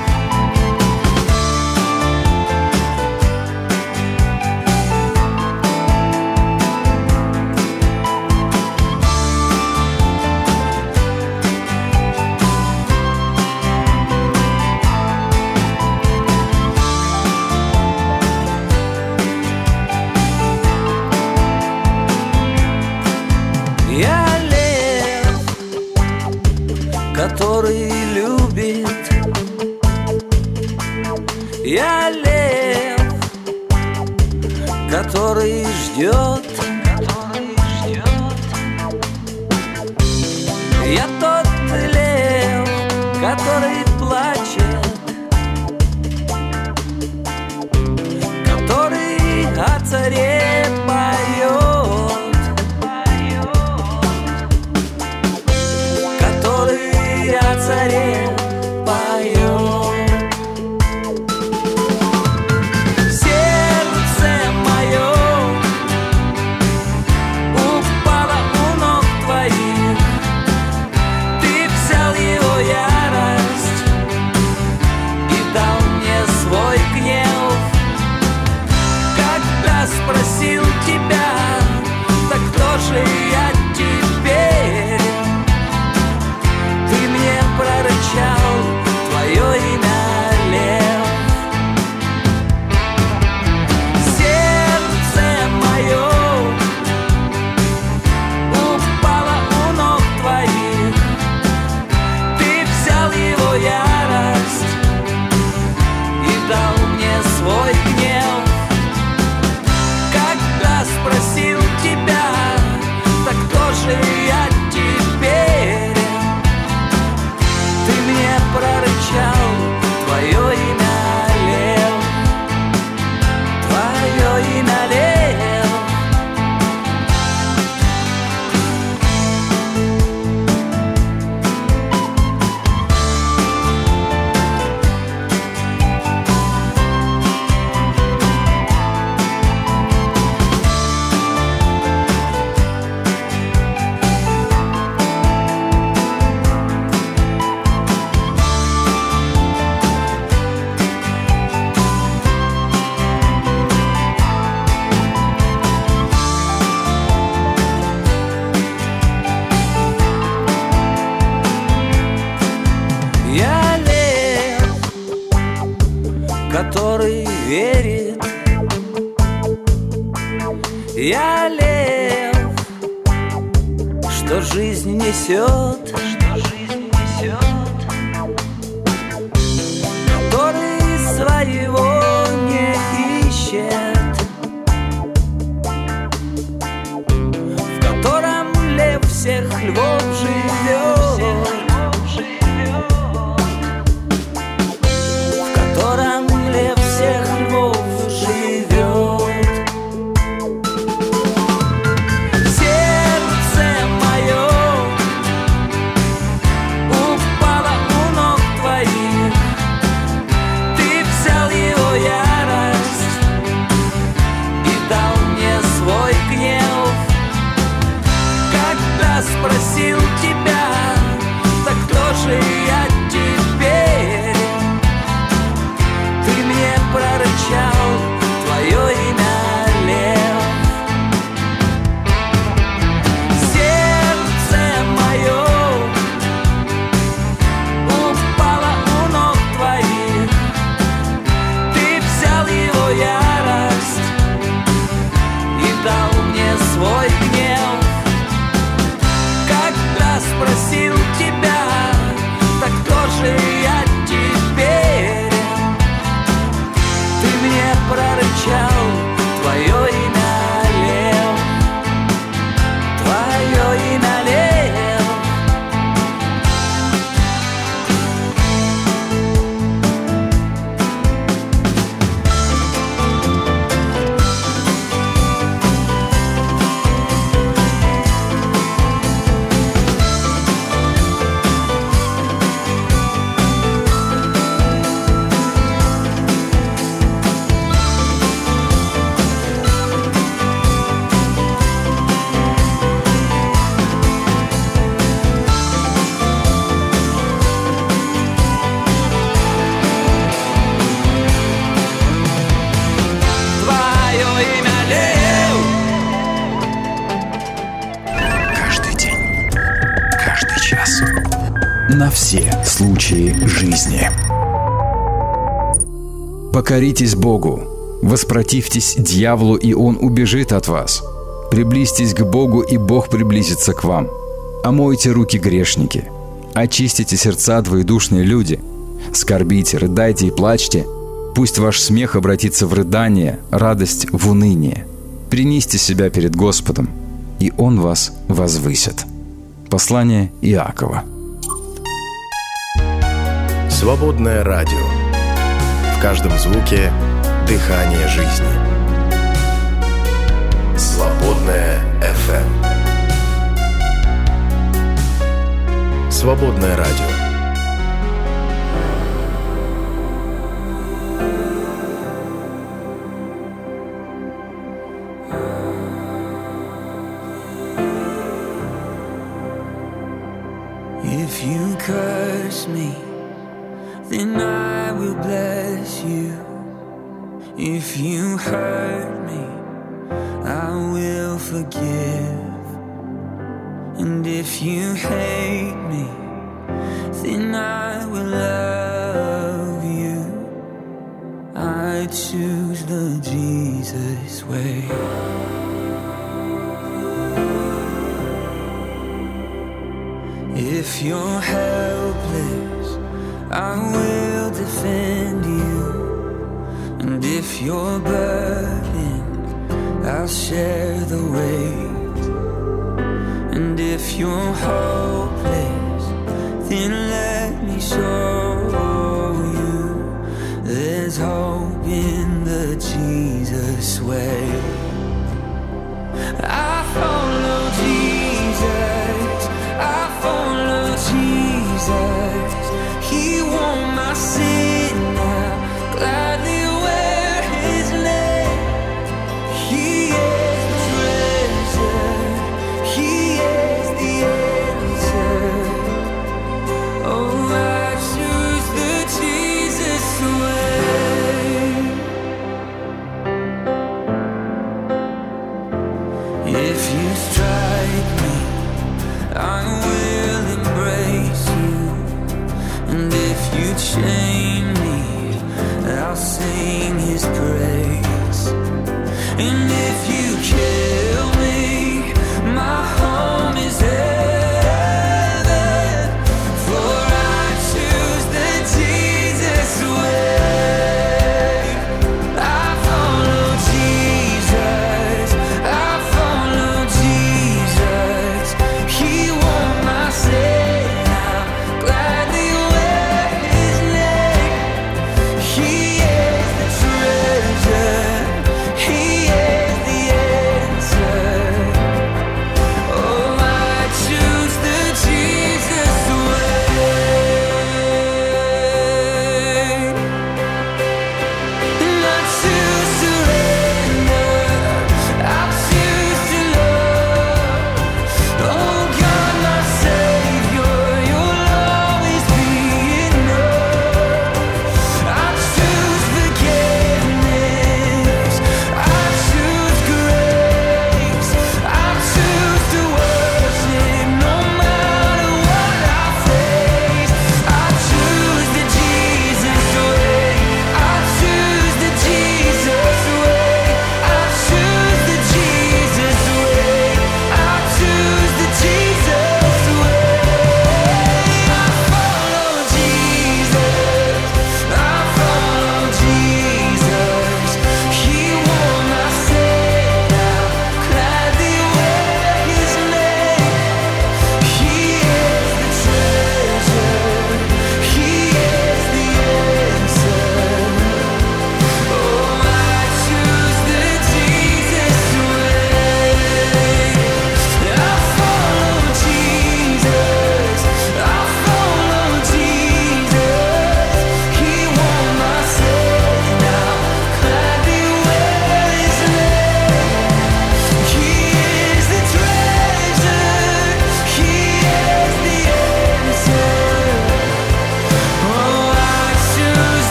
случаи жизни. Покоритесь Богу, воспротивьтесь дьяволу, и он убежит от вас. Приблизьтесь к Богу, и Бог приблизится к вам. Омойте руки грешники, очистите сердца двоедушные люди. Скорбите, рыдайте и плачьте. Пусть ваш смех обратится в рыдание, радость в уныние. Принесите себя перед Господом, и Он вас возвысит. Послание Иакова, Свободное радио. В каждом звуке дыхание жизни. Свободное FM. Эм. Свободное радио.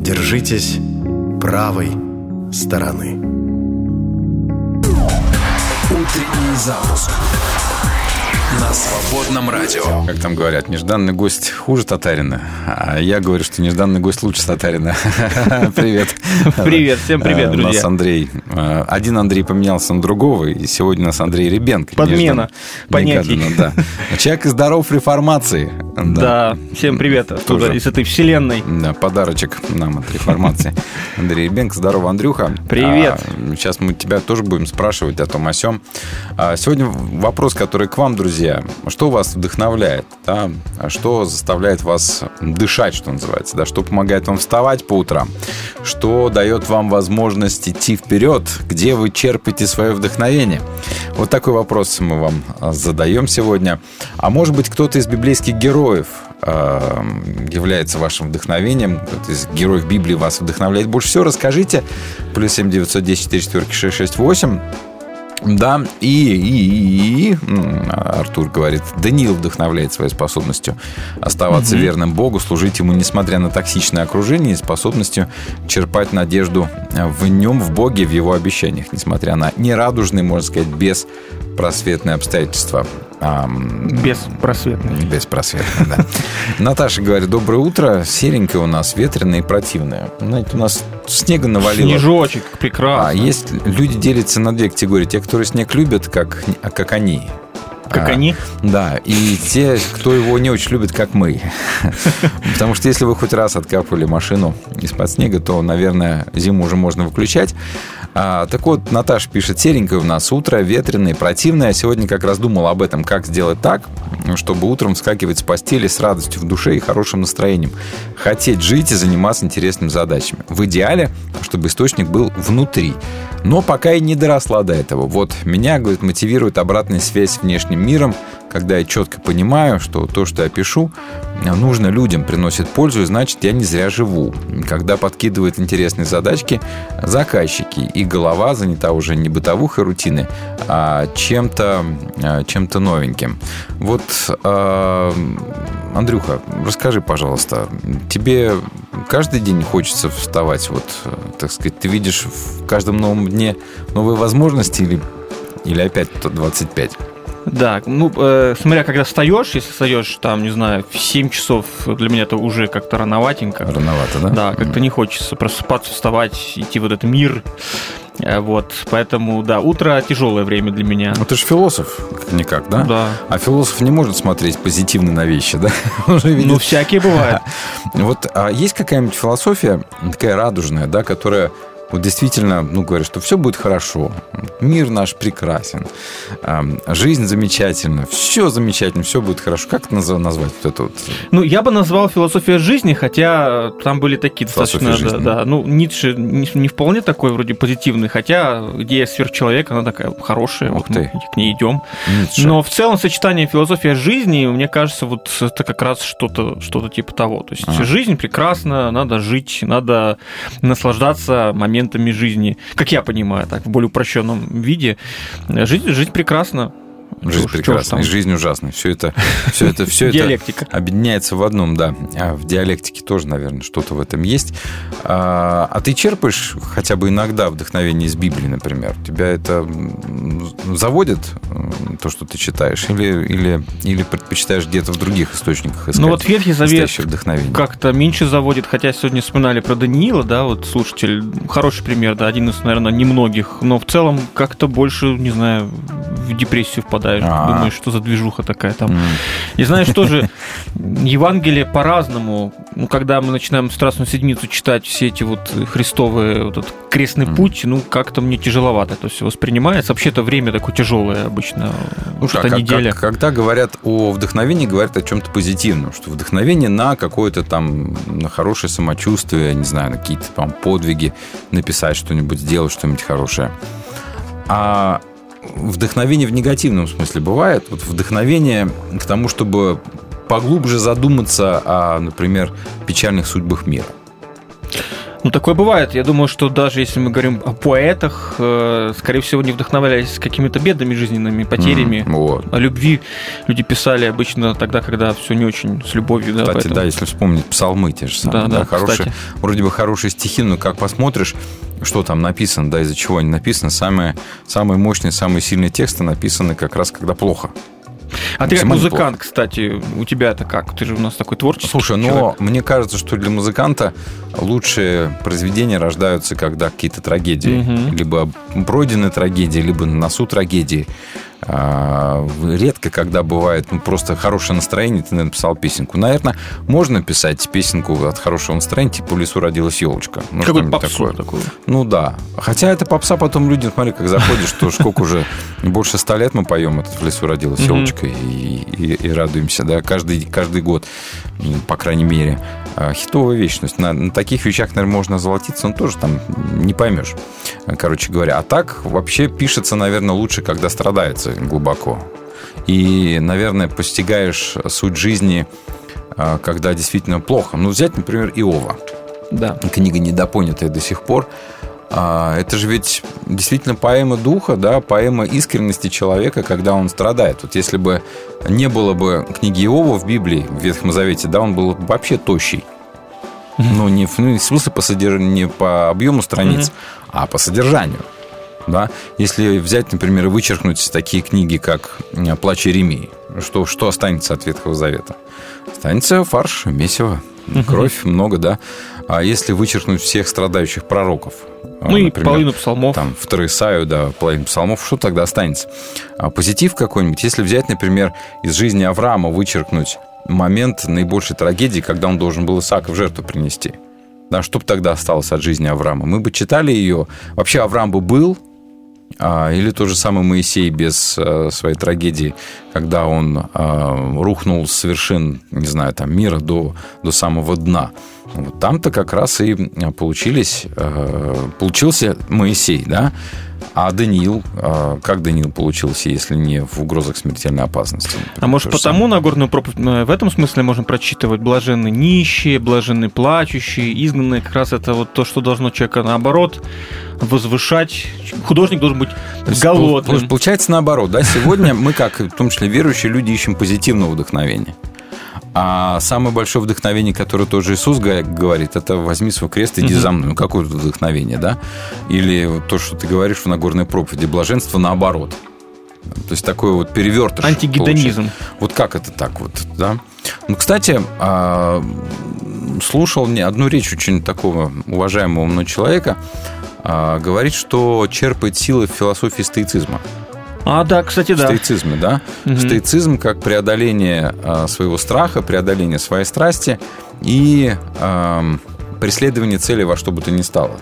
Держитесь правой стороны. Утренний запуск на свободном радио. Как там говорят, нежданный гость хуже татарина. А я говорю, что нежданный гость лучше татарина. Привет. Привет, всем привет, Э, У нас друзья. Андрей. э, Один Андрей поменялся на другого, и сегодня у нас Андрей Ребенко. Подмена понятий. Да. Человек из здоров реформации. Да, всем привет оттуда, Тоже. из этой вселенной. Да, подарочек нам от реформации. Андрей Ребенко, здорово, Андрюха. Привет. А, сейчас мы тебя тоже будем спрашивать о том, о сём. А, сегодня вопрос, который к вам, друзья. Что вас вдохновляет? Да? А Что заставляет вас дышать, что называется? Да? Что помогает вам вставать по утрам? Что дает вам возможность идти вперед? Где вы черпаете свое вдохновение? Вот такой вопрос мы вам а, задаем сегодня. А может быть, кто-то из библейских героев э, является вашим вдохновением, из героев Библии вас вдохновляет больше всего, расскажите. Плюс 7 910 4 4 6 6 8. Да, и, и, и, и, Артур говорит, Даниил вдохновляет своей способностью оставаться Мгм. верным Богу, служить ему, несмотря на токсичное окружение, и способностью черпать надежду в нем, в Боге, в его обещаниях, несмотря на нерадужные, можно сказать, беспросветные обстоятельства. Беспросветные. Беспросветные, да. Наташа говорит, доброе утро, серенькое у нас, ветреное и противное. Знаете, у нас снега навалило. Снежочек, прекрасно. А есть люди делятся на две категории. Те, которые снег любят, как, а, как они. Как А, они? Да, и те, кто его не очень любит, как мы. Потому что если вы хоть раз откапывали машину из-под снега, то, наверное, зиму уже можно выключать. А, так вот, Наташа пишет, серенькое у нас утро, ветреное, противное. Я сегодня как раз думал об этом, как сделать так, чтобы утром вскакивать с постели с радостью в душе и хорошим настроением. Хотеть жить и заниматься интересными задачами. В идеале, чтобы источник был внутри. Но пока и не доросла до этого. Вот меня, говорит, мотивирует обратная связь с внешним миром, когда я четко понимаю, что то, что я пишу, нужно людям, приносит пользу, и значит, я не зря живу. Когда подкидывают интересные задачки заказчики, и голова занята уже не бытовухой рутины, а чем-то а, чем-то новеньким. Вот, а, Андрюха, расскажи, пожалуйста, тебе каждый день хочется вставать, вот, так сказать, ты видишь в каждом новом дне новые возможности или, или опять тот 25? Да, ну, э, смотря когда встаешь, если встаешь, там, не знаю, в 7 часов, для меня это уже как-то рановатенько. Рановато, да? Да, как-то не хочется просыпаться, вставать, идти в этот мир. Э, Вот, поэтому, да, утро тяжелое время для меня. Ну, ты же философ, как-никак, да? Да. А философ не может смотреть позитивно на вещи, да? Он же видит- Ну, всякие бывают. Вот а есть какая-нибудь философия такая радужная, да, которая вот действительно, ну, говорит, что все будет хорошо, мир наш прекрасен, жизнь замечательна, все замечательно, все будет хорошо. Как это назва- назвать вот это вот? Ну, я бы назвал философия жизни, хотя там были такие Философия достаточно, жизни. да, да. Ну, Ницше не, не вполне такой вроде позитивный, хотя идея сверхчеловека, она такая хорошая, вот ты. мы к ней идем. Ницше. Но в целом сочетание философия жизни, мне кажется, вот это как раз что-то что типа того. То есть Ага. жизнь прекрасна, надо жить, надо наслаждаться моментами жизни. Как я понимаю, так, в более упрощенном виде. Жить, жить прекрасно. Жизнь Чё ж- чё ж прекрасна, там? и жизнь ужасная. Все это, все это, все это Диалектика. объединяется в одном, да. А в диалектике тоже, наверное, что-то в этом есть. А, а ты черпаешь хотя бы иногда вдохновение из Библии, например? Тебя это заводит, то, что ты читаешь? Или, или, или предпочитаешь где-то в других источниках искать Ну вот Ветхий Завет как-то меньше заводит, хотя сегодня вспоминали про Даниила, да, вот слушатель, хороший пример, да, один из, наверное, немногих, но в целом как-то больше, не знаю, в депрессию впадаешь, А. думаешь, что за движуха такая там. И знаешь, тоже Евангелие по-разному, ну, когда мы начинаем Страстную Седмицу читать все эти вот христовые, вот этот крестный путь, ну, как-то мне тяжеловато это все воспринимается. Вообще-то время такое тяжелое обычно, Ну, что как- как- неделя. как- когда говорят о вдохновении, говорят о чем-то позитивном, что вдохновение на какое-то там, на хорошее самочувствие, не знаю, на какие-то там подвиги, написать что-нибудь, сделать что-нибудь хорошее. А вдохновение в негативном смысле бывает? Вот вдохновение к тому, чтобы поглубже задуматься о, например, печальных судьбах мира. Ну, такое бывает. Я думаю, что даже если мы говорим о поэтах, э, скорее всего, не вдохновлялись какими-то бедами жизненными, потерями. М, вот. О любви люди писали обычно тогда, когда все не очень с любовью. Да, Кстати, поэтому- да, если вспомнить псалмы те же самые, Да, да, хорошие, кстати. вроде бы хорошие стихи, но как посмотришь, что там написано, да, из-за чего они написаны, самые, самые мощные, самые сильные тексты написаны как раз, когда плохо. А ты как музыкант, кстати, у тебя это как? Ты же у нас такой творческий Слушай, но человек. мне кажется, что для музыканта лучшие произведения рождаются, когда какие-то трагедии. Мгм. Либо пройдены трагедии, либо на носу трагедии. А, Редко, когда бывает ну, просто хорошее настроение, ты написал песенку. Наверное, можно писать песенку от хорошего настроения, типа «В лесу родилась елочка». Ну, что-нибудь попсу такое. такую. Ну да. Хотя это попса, потом люди, смотри, как заходишь, что сколько уже, больше ста лет мы поем этот «В лесу родилась елочка» и, и- и радуемся, да, каждый, каждый год, по крайней мере. А, Хитовая вещь. То есть на, на таких вещах, наверное, можно золотиться, но тоже там не поймешь, короче говоря. А так вообще пишется, наверное, лучше, когда страдается глубоко. И, наверное, постигаешь суть жизни, а, когда действительно плохо. Ну, взять, например, Иова. Да. Книга недопонятая до сих пор. А, Это же ведь действительно поэма духа, да, поэма искренности человека, когда он страдает. Вот если бы не было бы книги Иова в Библии, в Ветхом Завете, да, он был бы вообще тощий. Ну, не в, ну, не в смысле по содержанию, не по объему страниц, а по содержанию. Да? Если взять, например, и вычеркнуть такие книги, как э, «Плач Иеремии», что, что останется от Ветхого Завета? Останется фарш, месиво, кровь, много, да. А если вычеркнуть всех страдающих пророков? А, Ну и например, половину псалмов. Там, в Исаию, да, половину псалмов, что тогда останется? А позитив какой-нибудь? Если взять, например, из жизни Авраама вычеркнуть момент наибольшей трагедии, когда он должен был Исаака в жертву принести. Да, что бы тогда осталось от жизни Авраама? Мы бы читали ее. Вообще Авраам бы был, или тот же самый Моисей без э, своей трагедии, когда он э, рухнул с вершин, не знаю, там, мира до, до самого дна. Вот там-то как раз и получились, э, получился Моисей, да? А Даниил, э, как Даниил получился, если не в угрозах смертельной опасности? А может, То же потому Нагорную проповедь в этом смысле можем прочитывать блаженны нищие, блаженны плачущие, изгнанные. Как раз это вот то, что должно человека наоборот возвышать. Художник должен быть голодным. пол- Получается наоборот, да? Сегодня мы, как в том числе верующие люди, ищем позитивного вдохновения. А самое большое вдохновение, которое тоже Иисус говорит, это возьми свой крест, иди за мной. Ну, какое вдохновение, да? Или то, что ты говоришь в Нагорной проповеди, блаженство наоборот. То есть такой вот перевертыш. Антигедонизм. получается. Вот как это так вот, да? Ну, кстати, а, слушал не одну речь очень такого уважаемого мной человека, а, говорит, что черпает силы в философии стоицизма. А, да, кстати, да. Стоицизме, да? Мгм. Стоицизм как преодоление а, своего страха, преодоление своей страсти и ам, преследование цели во что бы то ни стало.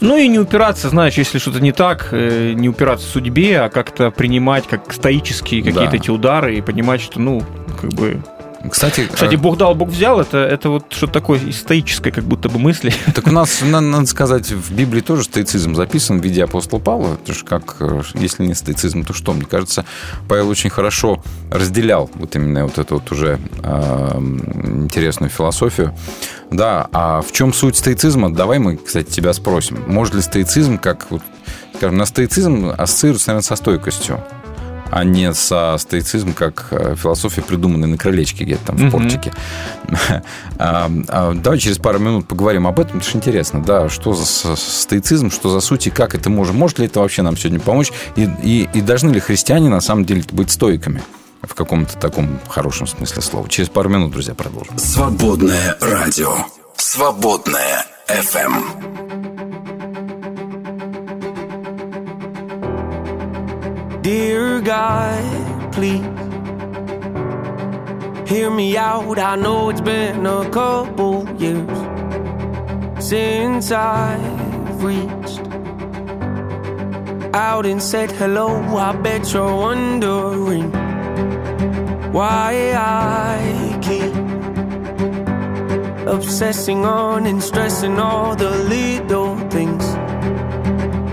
Ну и не упираться, знаешь, если что-то не так, э, не упираться судьбе, а как-то принимать как стоические какие-то Да. эти удары и понимать, что, ну, как бы... Кстати, Кстати, э, Бог дал, Бог взял, это, это вот что-то такое из стоической как будто бы мысли. Так у нас, на- надо сказать, в Библии тоже стоицизм записан в виде апостола Павла. Это же как, э, если не стоицизм, то что? Мне кажется, Павел очень хорошо разделял вот именно вот эту вот уже э, интересную философию. Да, а в чем суть стоицизма? Давай мы, кстати, тебя спросим. Может ли стоицизм, как вот, скажем, на стоицизм ассоциируется, наверное, со стойкостью? А не со стоицизм, как э, философия, придуманная на крылечке где-то там в портике. А, Давай через пару минут поговорим об этом, это же интересно, да, что за стоицизм, что за суть и как это может, может ли это вообще нам сегодня помочь, и, и, и должны ли христиане на самом деле быть стойками в каком-то таком хорошем смысле слова. Через пару минут, друзья, продолжим. Свободное радио. Свободное FM. Dear God, please hear me out. I know it's been a couple years since I've reached out and said hello. I bet you're wondering why I keep obsessing on and stressing all the little things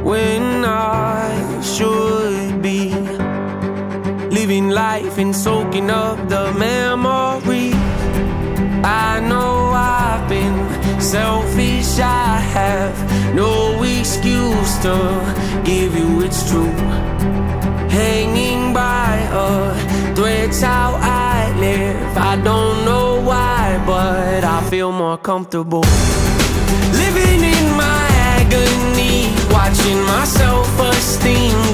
when I should life and soaking up the memories. I know I've been selfish. I have no excuse to give you its true. Hanging by a thread's how I live. I don't know why, but I feel more comfortable. Living in my agony, watching my self esteem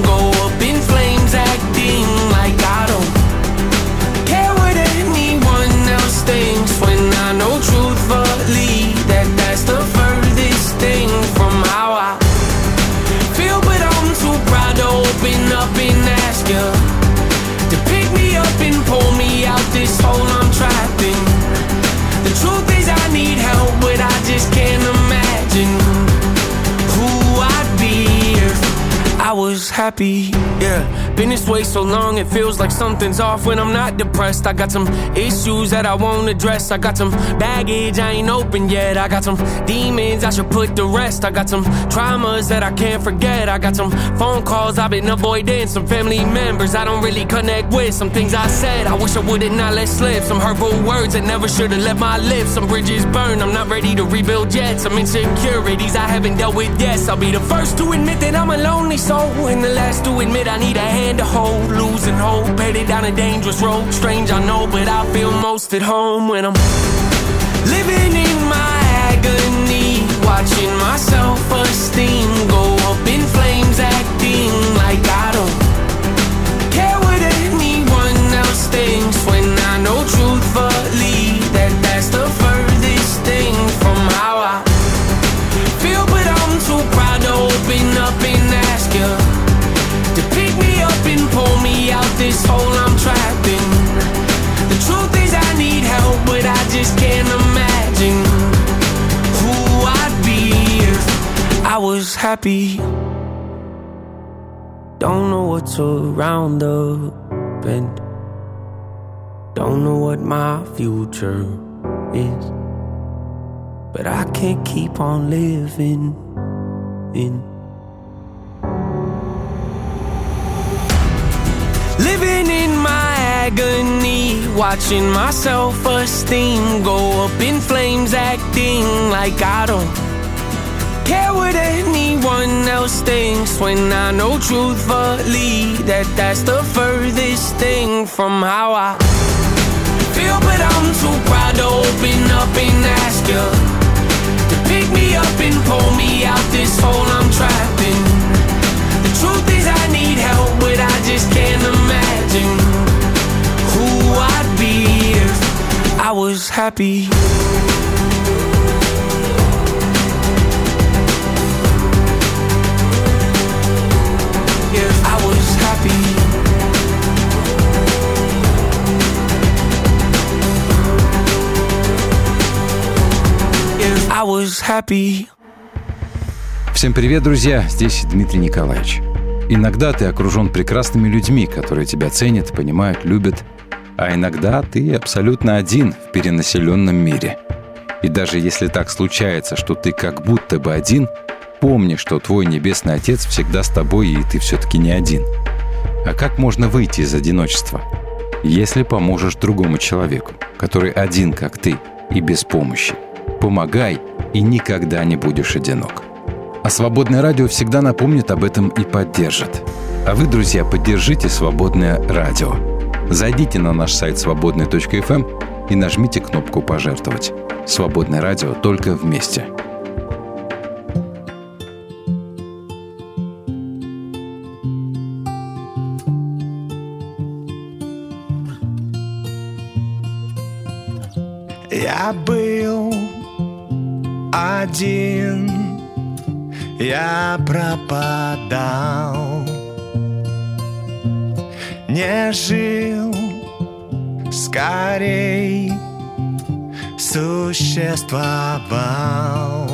happy. Been this way so long it feels like something's off when I'm not depressed. I got some issues that I won't address. I got some baggage I ain't open yet. I got some demons I should put to rest. I got some traumas that I can't forget. I got some phone calls I've been avoiding. Some family members I don't really connect with. Some things I said I wish I would've not let slip. Some hurtful words that never should've left my lips. Some bridges burned. I'm not ready to rebuild yet. Some insecurities I haven't dealt with. yet. I'll be the first to admit that I'm a lonely soul, and the last to admit I need a hand to hold. Losing hope, headed down a dangerous road. Strange, I know, but I feel most at home when I'm living in my agony, watching my self-esteem go up in flames, acting just can't imagine who I'd be if I was happy. Don't know what's around the bend. Don't know what my future is. But I can't keep on living in. Agony, watching my self esteem go up in flames, acting like I don't care what anyone else thinks. When I know truthfully that that's the furthest thing from how I feel, but I'm too proud to open up and ask you to pick me up and pull me out this hole I'm trapped in. The truth is I need help, but I just can't imagine Be. If I was happy. Всем привет, друзья! Здесь Дмитрий Николаевич. Иногда ты окружен прекрасными людьми, которые тебя ценят, понимают, любят. А иногда ты абсолютно один в перенаселенном мире. И даже если так случается, что ты как будто бы один, помни, что твой Небесный Отец всегда с тобой, и ты все-таки не один. А как можно выйти из одиночества? Если поможешь другому человеку, который один, как ты, и без помощи. Помогай, и никогда не будешь одинок. А «Свободное радио» всегда напомнит об этом и поддержит. А вы, друзья, поддержите «Свободное радио». Зайдите на наш сайт свободный.фм и нажмите кнопку «Пожертвовать». «Свободное радио» только вместе. Я был один, я пропадал, не жил, скорей существовал.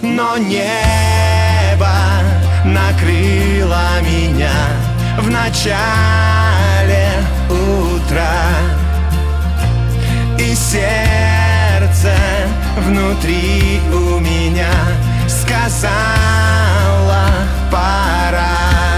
Но небо накрыло меня в начале утра. И сердце внутри у меня сказала пора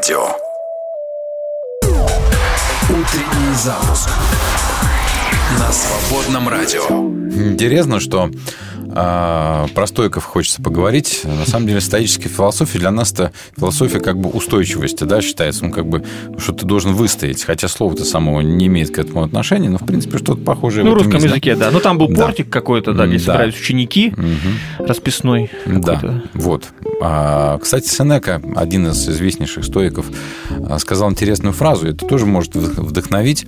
радио. Утренний запуск на свободном радио. Интересно, что про стойков хочется поговорить. На самом деле, стоическая философия для нас это философия как бы устойчивости, да, считается. Ну, как бы, что ты должен выстоять. Хотя слово-то самого не имеет к этому отношения, но, в принципе, что-то похожее Ну, в русском есть, языке, да. Ну, там был Да. портик какой-то, да, где Да. собирались ученики, расписной. Да, вот. А, Кстати, Сенека, один из известнейших стоиков, а, сказал интересную фразу. Это тоже может вдох- вдохновить,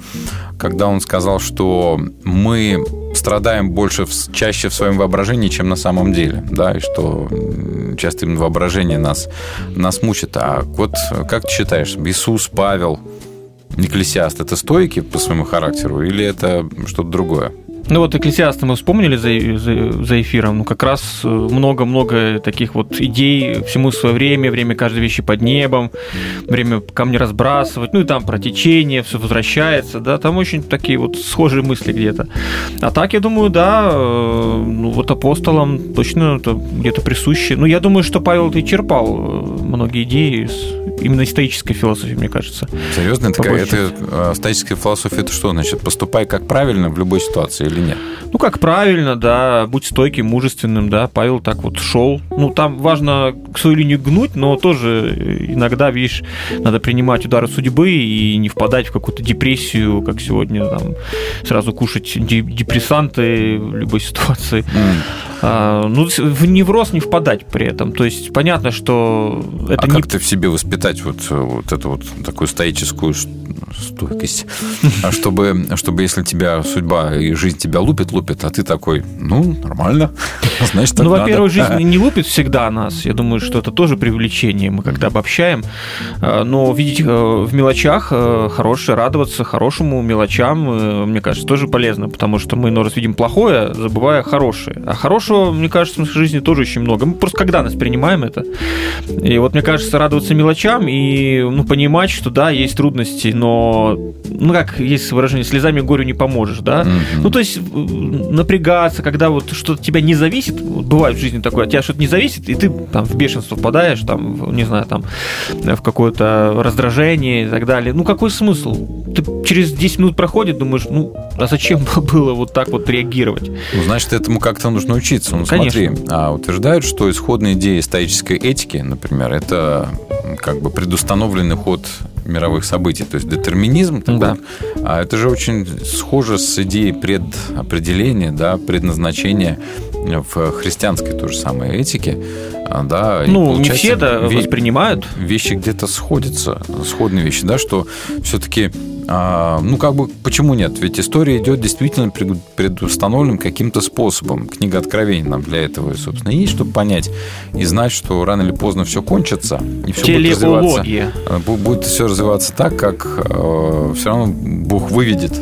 когда он сказал, что мы страдаем больше, чаще в своем воображении, чем на самом деле, да, и что часто именно воображение нас, нас мучит. А вот как ты считаешь, Иисус, Павел, Екклесиаст – это стойки по своему характеру или это что-то другое? Ну вот Экклесиаста мы вспомнили за, за- за эфиром. Ну как раз э, много-много таких вот идей, всему свое время, время каждой вещи под небом, время камни разбрасывать, ну и там про течение, все возвращается, да, там очень такие вот схожие мысли где-то. А так, я думаю, да, э, ну вот апостолам точно это где-то присуще. Ну я думаю, что Павел и черпал э, многие идеи из именно исторической философии, мне кажется. Серьезно? Это, это стоическая философия, это что значит? Поступай как правильно в любой ситуации или нет? Ну, как правильно, да, будь стойким, мужественным, да, Павел так вот шел. Ну, там важно свою линию гнуть, но тоже иногда, видишь, надо принимать удары судьбы и не впадать в какую-то депрессию, как сегодня, там, сразу кушать де- депрессанты в любой ситуации. А, ну, в невроз не впадать при этом. То есть, понятно, что это а не как ты в себе воспитать вот, э, вот эту вот такую стоическую стойкость? А чтобы, чтобы если тебя судьба и жизнь тебя лупит, лупит, а ты такой, ну, нормально, значит, так Ну, во-первых, жизнь не лупит всегда нас. Я думаю, что это тоже привлечение. Мы когда обобщаем. Э, Но видеть э, в мелочах э, хорошее, радоваться хорошему мелочам, мне кажется, тоже полезно, потому что мы иной раз видим плохое, забывая хорошее. А хорошего, мне кажется, в нашей жизни тоже очень много. Мы просто когда нас принимаем это. И вот, мне кажется, радоваться мелочам и ну, понимать, что да, есть трудности, но, ну, как есть выражение, слезами горю не поможешь, да? Ну, то есть э, напрягаться, когда вот что-то от тебя не зависит, вот бывает в жизни такое, от тебя что-то не зависит, и ты там в бешенство впадаешь, там, не знаю, там, в какое-то раздражение и так далее. Ну, какой смысл? Ты через 10 минут проходит, думаешь, ну, а зачем было вот так вот реагировать? Ну, значит, этому как-то нужно учиться. Ну, Конечно. смотри, а, утверждают, что исходная идея стоической этики, например, это как бы предустановленный ход мировых событий, то есть детерминизм. такой. Да. А это же очень схоже с идеей предопределения, да, предназначения в христианской той же самой этике. А, Да, Ну, не все это ве- воспринимают. Вещи где-то сходятся, сходные вещи, да, что все-таки, ну, как бы, почему нет? Ведь история идет действительно пред- предустановленным каким-то способом. Книга Откровений нам для этого, собственно, и есть, чтобы понять и знать, что рано или поздно все кончится, и все будет развиваться. Э, бу- Будет все развиваться так, как все равно Бог выведет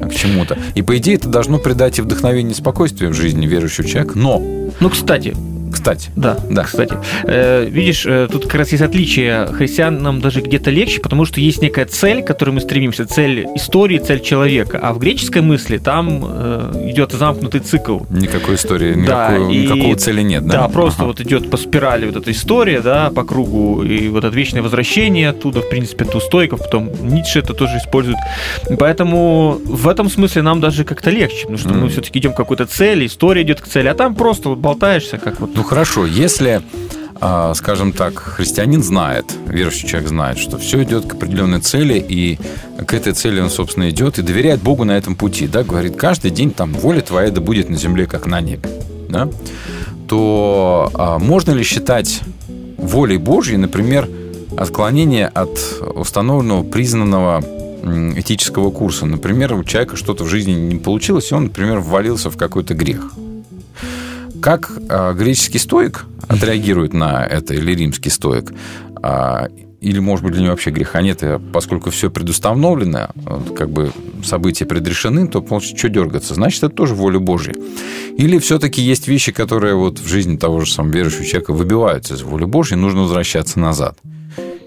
к чему-то. И, по идее, это должно придать и вдохновение, и спокойствие в жизни верующего человека. Но, Ну, кстати, кстати, Да, Да. кстати. Э, видишь, э, тут как раз есть отличие. Христианам даже где-то легче, потому что есть некая цель, к которой мы стремимся. Цель истории, цель человека. А в греческой мысли там э, идет замкнутый цикл. никакой истории, Да, никакой- и- никакого цели нет, да? Да, просто Ага. вот идет по спирали вот эта история, да, по кругу, и вот это вечное возвращение оттуда, в принципе, это у стоиков, потом Ницше это тоже использует. Поэтому в этом смысле нам даже как-то легче, потому что мы Мгм. все-таки идем к какой-то цели, история идет к цели, а там просто вот болтаешься, как вот Ну хорошо, если, а, скажем так, христианин знает, верующий человек знает, что все идет к определенной цели, и к этой цели он, собственно, идет, и доверяет Богу на этом пути, да, говорит, каждый день там воля твоя да будет на земле, как на небе, да, то а, можно ли считать волей Божьей, например, отклонение от установленного, признанного этического курса. Например, у человека что-то в жизни не получилось, и он, например, ввалился в какой-то грех. Как а, греческий стоик отреагирует на это, или римский стоик, а, или, может быть, для него вообще греха нет, поскольку все предустановлено, как бы события предрешены, то, получится, что дергаться? Значит, это тоже воля Божья. Или все-таки есть вещи, которые вот в жизни того же самого верующего человека выбиваются из воли Божьей, нужно возвращаться назад.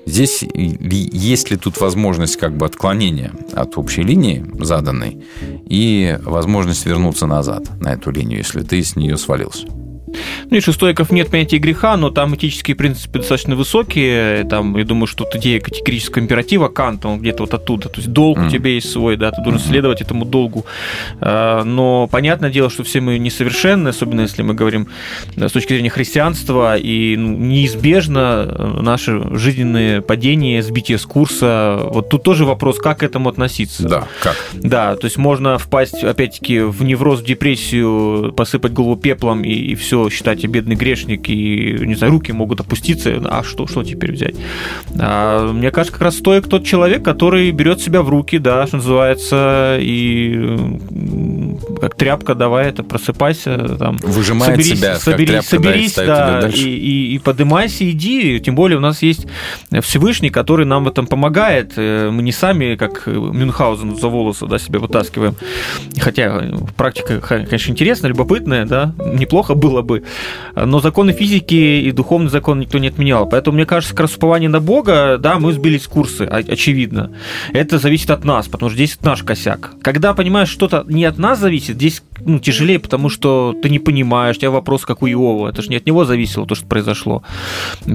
Здесь есть ли тут возможность как бы отклонения от общей линии заданной и возможность вернуться назад на эту линию, если ты с нее свалился? Ну, и у стоиков нет понятия греха, но там этические принципы достаточно высокие. Там, я думаю, что тут идея категорического императива Канта, он где-то вот оттуда. То есть долг у тебя есть свой, да, ты должен следовать этому долгу. А, Но понятное дело, что все мы несовершенны, особенно если мы говорим да, с точки зрения христианства, и ну, неизбежно э, наши жизненные падения, сбитие с курса. Вот тут тоже вопрос, как к этому относиться. Да, как? Да, то есть можно впасть, опять-таки, в невроз, в депрессию, посыпать голову пеплом и, и все, считать я бедный грешник, и, не знаю, руки могут опуститься, а что, что теперь взять? А, мне кажется, как раз стоит тот человек, который берет себя в руки, да, что называется, и как тряпка, давай это, просыпайся, там, Выжимает соберись, себя, как соберись, и соберись, ставит да, и, и, и подымайся, иди, тем более у нас есть Всевышний, который нам в этом помогает, Э, мы не сами, как Мюнхгаузен за волосы, да, себя вытаскиваем, хотя э, практика, конечно, интересная, любопытная, да, неплохо было бы, но законы физики и духовный закон никто не отменял, поэтому, мне кажется, как раз упование на Бога, да, мы сбились с курса, о- очевидно, это зависит от нас, потому что здесь наш косяк. Когда понимаешь, что-то не от нас зависит, здесь ну, тяжелее, потому что ты не понимаешь, у тебя вопрос, как у Иова, это же не от него зависело то, что произошло.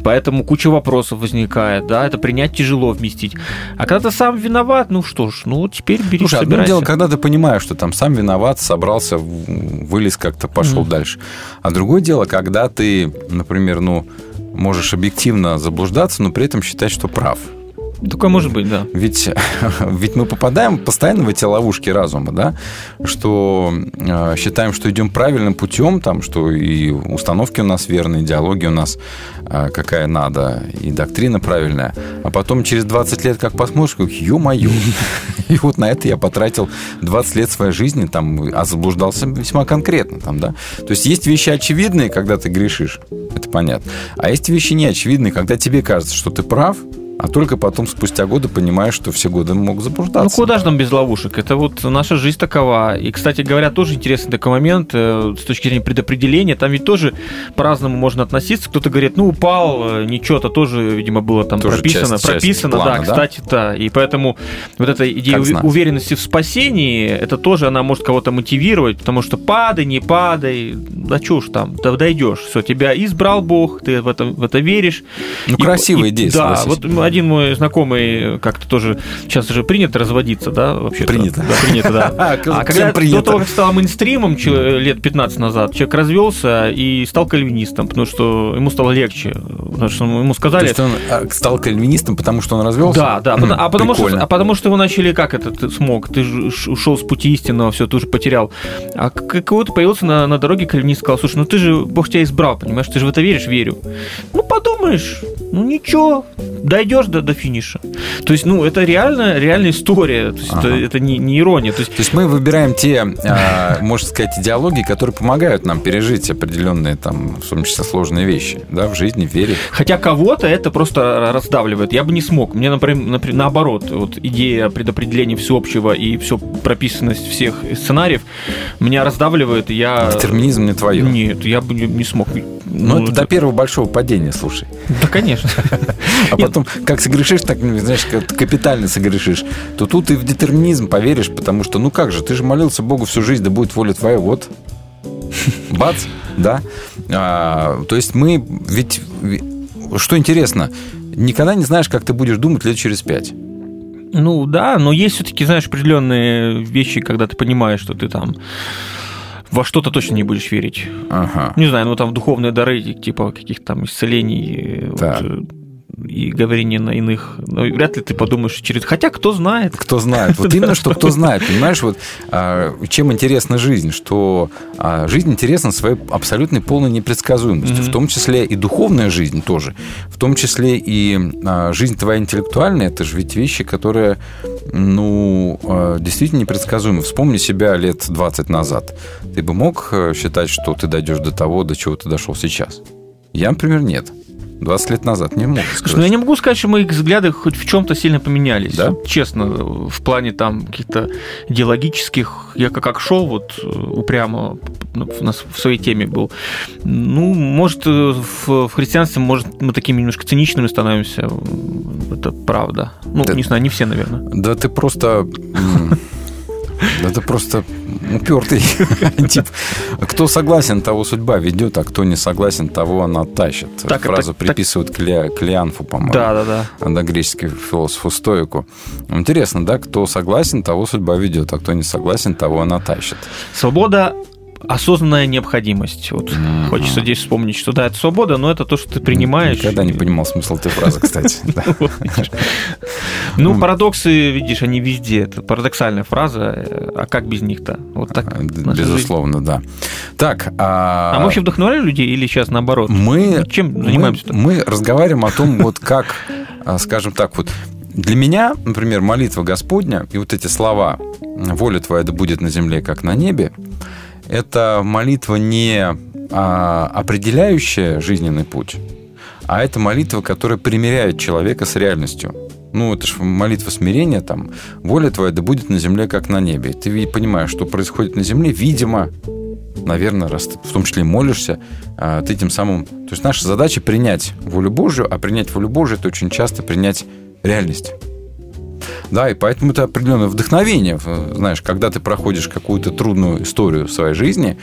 Поэтому куча вопросов возникает, да, это принять тяжело вместить. А когда ты сам виноват, ну что ж, ну теперь бери, Слушай, одно собирайся. дело, когда ты понимаешь, что там сам виноват, собрался, вылез как-то, пошел Мгм. дальше. А другое дело, когда ты, например, ну, можешь объективно заблуждаться, но при этом считать, что прав. Только может быть, да. Ведь, ведь мы попадаем постоянно в эти ловушки разума, да, что э, считаем, что идем правильным путем, там, что и установки у нас верные, идеология у нас э, какая надо, и доктрина правильная. А потом через 20 лет как посмотришь, как, ё-моё. И вот на это я потратил 20 лет своей жизни, там, а заблуждался весьма конкретно. Там, да. То есть есть вещи очевидные, когда ты грешишь, это понятно. А есть вещи неочевидные, когда тебе кажется, что ты прав, а только потом, спустя годы, понимаешь, что все годы мог Ну заблуждаться. куда же нам без ловушек? Это вот наша жизнь такова. И, кстати говоря, тоже интересный такой момент э, с точки зрения предопределения. Там ведь тоже по-разному можно относиться. Кто-то говорит, ну упал, э, ничего-то тоже, видимо, было там Тоже прописано. часть- часть прописано, плана, да, да? кстати, да. И поэтому вот эта идея Как уверенности в спасении, это тоже она может кого-то мотивировать, потому что падай, не падай, да чё ж там, да дойдешь. Все, тебя избрал Бог, ты в, этом, в это веришь. Ну, И- красивая идея, Да, вот один мой знакомый как-то тоже сейчас уже принято разводиться, да, вообще Принято. Да, принято, да. А когда принято. до того, как стал мейнстримом лет 15 назад, человек развелся и стал кальвинистом, потому что ему стало легче, потому что ему То сказали. есть он а, стал кальвинистом, потому что он развелся? Да, да, потому- а потому, что, а потому что его начали, как это ты смог, ты же ушел с пути истинного, все, ты уже потерял. А какой-то появился на, на дороге кальвинист, сказал, слушай, ну ты же, Бог тебя избрал, понимаешь, ты же в это веришь, верю. Ну подумаешь, ну ничего, дойдешь до, до финиша. То есть, ну, это реально, реальная история, то есть это, Ага. это не, не ирония. То есть, То есть мы выбираем те, а, можно сказать, идеологии, которые помогают нам пережить определенные, там, в том числе, сложные вещи, да, в жизни, в вере. Хотя кого-то это просто раздавливает. Я бы не смог. Мне, например, напри- наоборот, вот идея предопределения всеобщего и все прописанность всех сценариев меня раздавливает. и Я... Детерминизм не твое. Нет, я бы не, смог. Ну, это до первого большого падения, слушай. Да, конечно. А потом, как согрешишь, так, ну, знаешь, как капитально согрешишь, то тут и в детерминизм поверишь, потому что, ну как же, ты же молился Богу всю жизнь, да будет воля твоя, вот. Бац, да. А, то есть мы ведь, что интересно, никогда не знаешь, как ты будешь думать лет через пять. Ну да, но есть все-таки, знаешь, определенные вещи, когда ты понимаешь, что ты там во что-то точно не будешь верить. Ага. Не знаю, ну там в духовные дары, типа каких-то там исцелений. э, вот, и говорение на иных, ну, вряд ли ты подумаешь через... Хотя кто знает. Кто знает. Вот именно, что кто знает. Понимаешь, вот а, чем интересна жизнь, что а, жизнь интересна своей абсолютной полной непредсказуемостью, в том числе и духовная жизнь тоже, в том числе и а, жизнь твоя интеллектуальная, это же ведь вещи, которые, ну, действительно непредсказуемы. Вспомни себя лет 20 назад. Ты бы мог э, считать, что ты дойдешь до того, до чего ты дошел сейчас? Я, например, нет. 20 лет назад не мог Слушай, сказать. ну я не могу сказать, что мои взгляды хоть в чем-то сильно поменялись. Да? Честно, в плане там каких-то идеологических, я как, как шел вот э, упрямо в, нас в своей теме был. Ну, может, э, в, в христианстве, может, мы такими немножко циничными становимся. Это правда. Ну, Да. не знаю, не все, наверное. Да ты просто... Да ты просто упертый. Тип, кто согласен, того судьба ведет, а кто не согласен, того она тащит. Так, Фразу так, так. приписывают Кле- Клеанфу, по-моему. Да, да, да. Андогреческий философу стоику. Интересно, да, кто согласен, того судьба ведет, а кто не согласен, того она тащит. Свобода осознанная необходимость. Вот хочется здесь вспомнить, что да, это свобода, но это то, что ты принимаешь. Никогда не понимал смысл этой фразы, кстати. Ну, парадоксы, видишь, они везде. Это парадоксальная фраза. А как без них-то? Вот так. жизнь. Безусловно, да. Так, а... А мы вообще вдохновляли людей или сейчас наоборот? Мы, Чем мы, занимаемся-то? мы разговариваем о том, вот как, а, скажем так, вот для меня, например, молитва Господня и вот эти слова «Воля твоя да будет на земле, как на небе» это молитва не а, определяющая жизненный путь, а это молитва, которая примиряет человека с реальностью. Ну, это же молитва смирения, там, воля твоя да будет на земле, как на небе. Ты ви- понимаешь, что происходит на земле, видимо, наверное, раз ты в том числе молишься, а, ты тем самым... То есть наша задача принять волю Божью, а принять волю Божью – это очень часто принять реальность. Да, и поэтому это определенное вдохновение. Знаешь, когда ты проходишь какую-то трудную историю в своей жизни,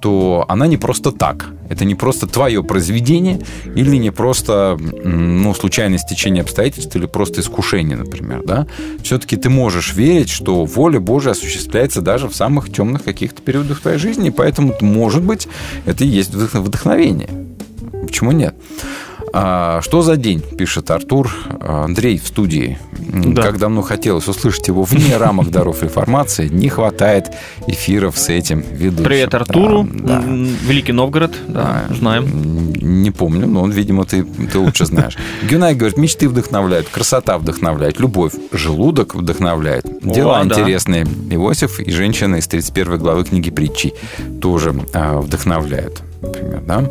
то она не просто так. Это не просто твое произведение или не просто ну, случайное стечение обстоятельств или просто искушение, например. Да? Все-таки ты можешь верить, что воля Божия осуществляется даже в самых темных каких-то периодах твоей жизни, и поэтому, может быть, это и есть вдох- вдохновение. Почему нет? А, что за день, пишет Артур А, Андрей в студии. Да. Как давно хотелось услышать его вне рамок даров реформации, не хватает эфиров с этим ведущим. Привет Артуру, Да, да. Великий Новгород, да, знаем. Не помню, но он, видимо, ты, ты лучше знаешь. Гюнай говорит, мечты вдохновляют, красота вдохновляет, любовь, желудок вдохновляет. Дела О, да. интересные. Иосиф и женщина из 31 главы книги притчи тоже а, вдохновляют. Например, да?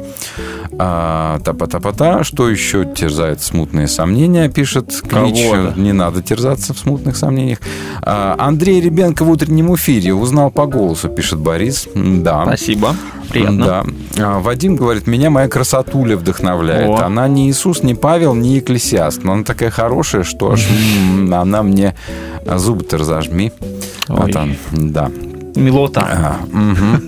А, Та-па-та-па-та. Что еще терзает смутные сомнения, пишет Клич. Не надо терзаться в смутных сомнениях. А, Андрей Ребенко в утреннем эфире узнал по голосу, пишет Борис. Да. Спасибо, приятно. Да. А, Вадим говорит, меня моя красотуля вдохновляет. О. Она не Иисус, не Павел, не Екклесиаст. Но она такая хорошая, что аж она мне зубы-то разожми. Вот Ой. он, да. Милота. А, мгм.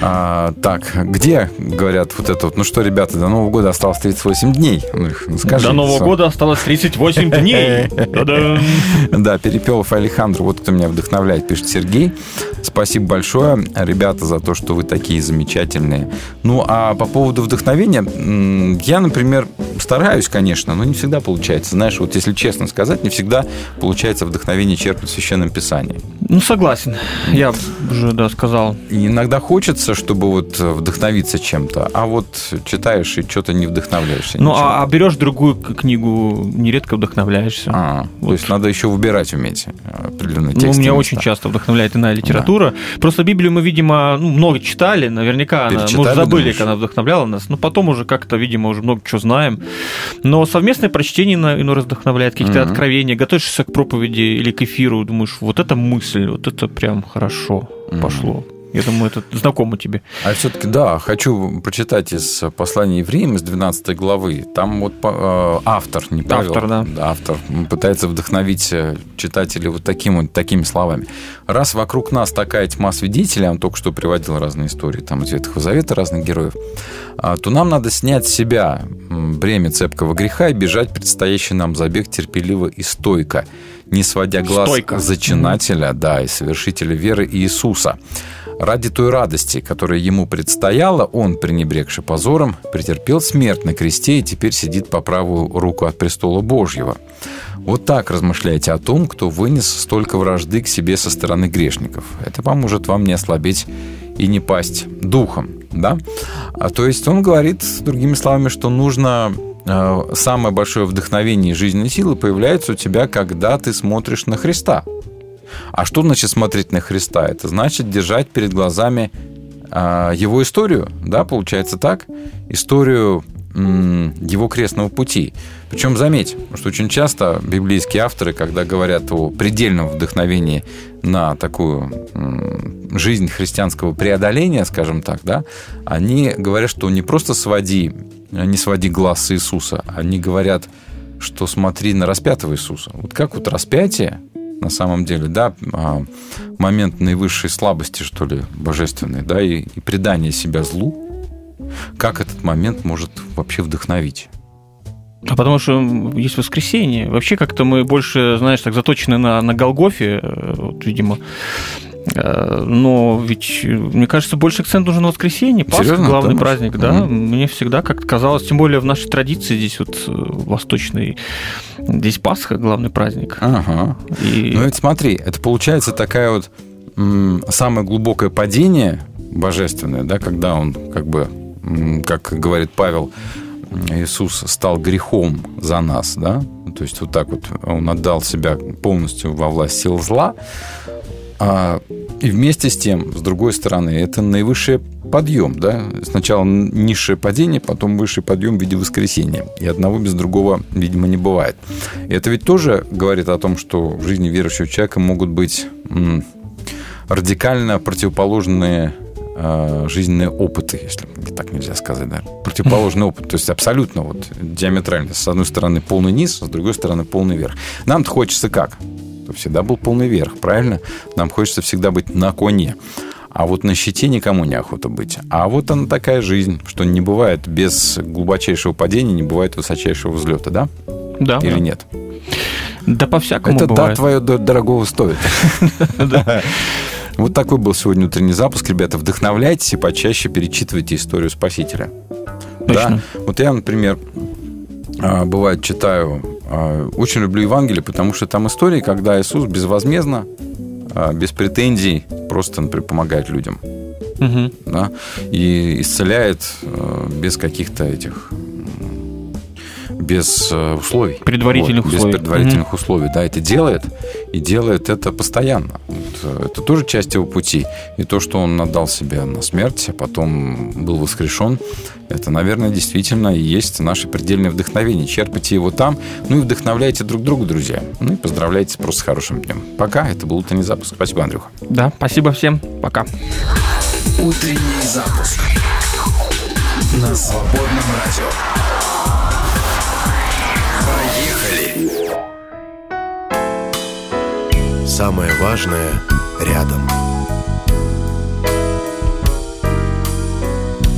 А, так, где, говорят, вот это вот, ну что, ребята, до Нового года осталось 38 дней. Ну, ну, скажи, До Нового Сон. года осталось 38 дней. Да, Перепелов Александр, вот кто меня вдохновляет, пишет Сергей. Спасибо большое, ребята, за то, что вы такие замечательные. Ну, а по поводу вдохновения, я, например, стараюсь, конечно, но не всегда получается. Знаешь, вот если честно сказать, не всегда получается вдохновение черпать в Священном Писании. Ну, согласен. Я уже, да, сказал. И иногда хочется, чтобы вот вдохновиться чем-то, а вот читаешь и что-то не вдохновляешься. Ну, а, а берешь другую книгу, нередко вдохновляешься. А, то есть надо еще выбирать уметь определенные Ну, тексты. меня и очень места. часто вдохновляет иная литература. Просто Библию мы, видимо, ну, много читали, наверняка она, мы уже забыли, думаешь? как она вдохновляла нас, но потом уже как-то, видимо, уже много чего знаем. Но совместное прочтение ино- иной раз вдохновляет, какие-то Мгм. откровения, готовишься к проповеди или к эфиру, думаешь, вот эта мысль, вот это прям хорошо пошло. Я думаю, это знакомо тебе. А все-таки, да, хочу прочитать из послания евреям, из 12 главы. Там вот э, автор, не Павел, Автор, да. автор пытается вдохновить э, читателей вот таким, вот такими словами. Раз вокруг нас такая тьма свидетелей, он только что приводил разные истории там из Ветхого Завета разных героев, а, то нам надо снять с себя бремя цепкого греха и бежать предстоящий нам забег терпеливо и стойко, не сводя глаз Стойко. зачинателя, да, и совершителя веры Иисуса. Ради той радости, которая ему предстояла, он, пренебрегши позором, претерпел смерть на кресте и теперь сидит по правую руку от престола Божьего. Вот так размышляйте о том, кто вынес столько вражды к себе со стороны грешников. Это поможет вам не ослабеть и не пасть духом. Да? А, то есть он говорит, другими словами, что нужно э, самое большое вдохновение и жизненные силы появляется у тебя, когда ты смотришь на Христа. А что значит смотреть на Христа? Это значит держать перед глазами э, его историю, да, получается так, историю его крестного пути. Причем заметь, что очень часто библейские авторы, когда говорят о предельном вдохновении на такую жизнь христианского преодоления, скажем так, да, они говорят, что не просто своди, не своди глаз с Иисуса, они говорят, что смотри на распятого Иисуса. Вот как вот распятие, на самом деле, да, а, момент наивысшей слабости, что ли, божественной, да, и, и предание себя злу, как этот момент может вообще вдохновить? А потому что есть воскресенье. Вообще как-то мы больше, знаешь, так заточены на, на Голгофе, э, вот, видимо. Э, Но ведь, э, мне кажется, больше акцент нужен на воскресенье. Пасха, Серьезно? главный Да, праздник, да. Мгм. Мне всегда как-то казалось, тем более в нашей традиции здесь вот восточной, здесь Пасха главный праздник. Ага. И... Ну, это смотри, это получается такая вот самое глубокое падение божественное, да, когда он, как бы, как говорит Павел, Иисус стал грехом за нас, да, то есть вот так вот он отдал себя полностью во власть сил зла, а, и вместе с тем, с другой стороны, это наивысший подъем, да, сначала низшее падение, потом высший подъем в виде воскресения, и одного без другого, видимо, не бывает. И это ведь тоже говорит о том, что в жизни верующего человека могут быть радикально противоположные э, жизненные опыты, если так нельзя сказать, да. Противоположный опыт, то есть абсолютно вот диаметрально. С одной стороны полный низ, с другой стороны полный верх. Нам-то хочется как? Всегда был полный верх, правильно? Нам хочется всегда быть на коне. А вот на щите никому не охота быть. А вот она такая жизнь, что не бывает без глубочайшего падения, не бывает высочайшего взлета, да? Да. Или да. нет? Да по-всякому Это да, бывает. твое до- дорогого стоит. Вот такой был сегодня утренний запуск. Ребята, вдохновляйтесь и почаще перечитывайте историю Спасителя. Да. Вот я, например, а, бывает читаю, очень люблю Евангелие, потому что там истории, когда Иисус безвозмездно, а, без претензий, просто, например, помогает людям. Мгм. Да, и исцеляет а, без каких-то этих без э, условий. Предварительных Вот, условий. Без предварительных условий. Да, это делает. И делает это постоянно. Вот, э, это тоже часть его пути. И то, что он отдал себя на смерть, а потом был воскрешен, это, наверное, действительно и есть наше предельное вдохновение. Черпайте его там, ну и вдохновляйте друг друга, друзья. Ну и поздравляйте просто с хорошим днем. Пока. Это был утренний запуск. Спасибо, Андрюха. Да, спасибо всем. Пока. Утренний запуск на свободном радио. Самое важное рядом.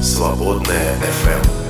Свободная FM.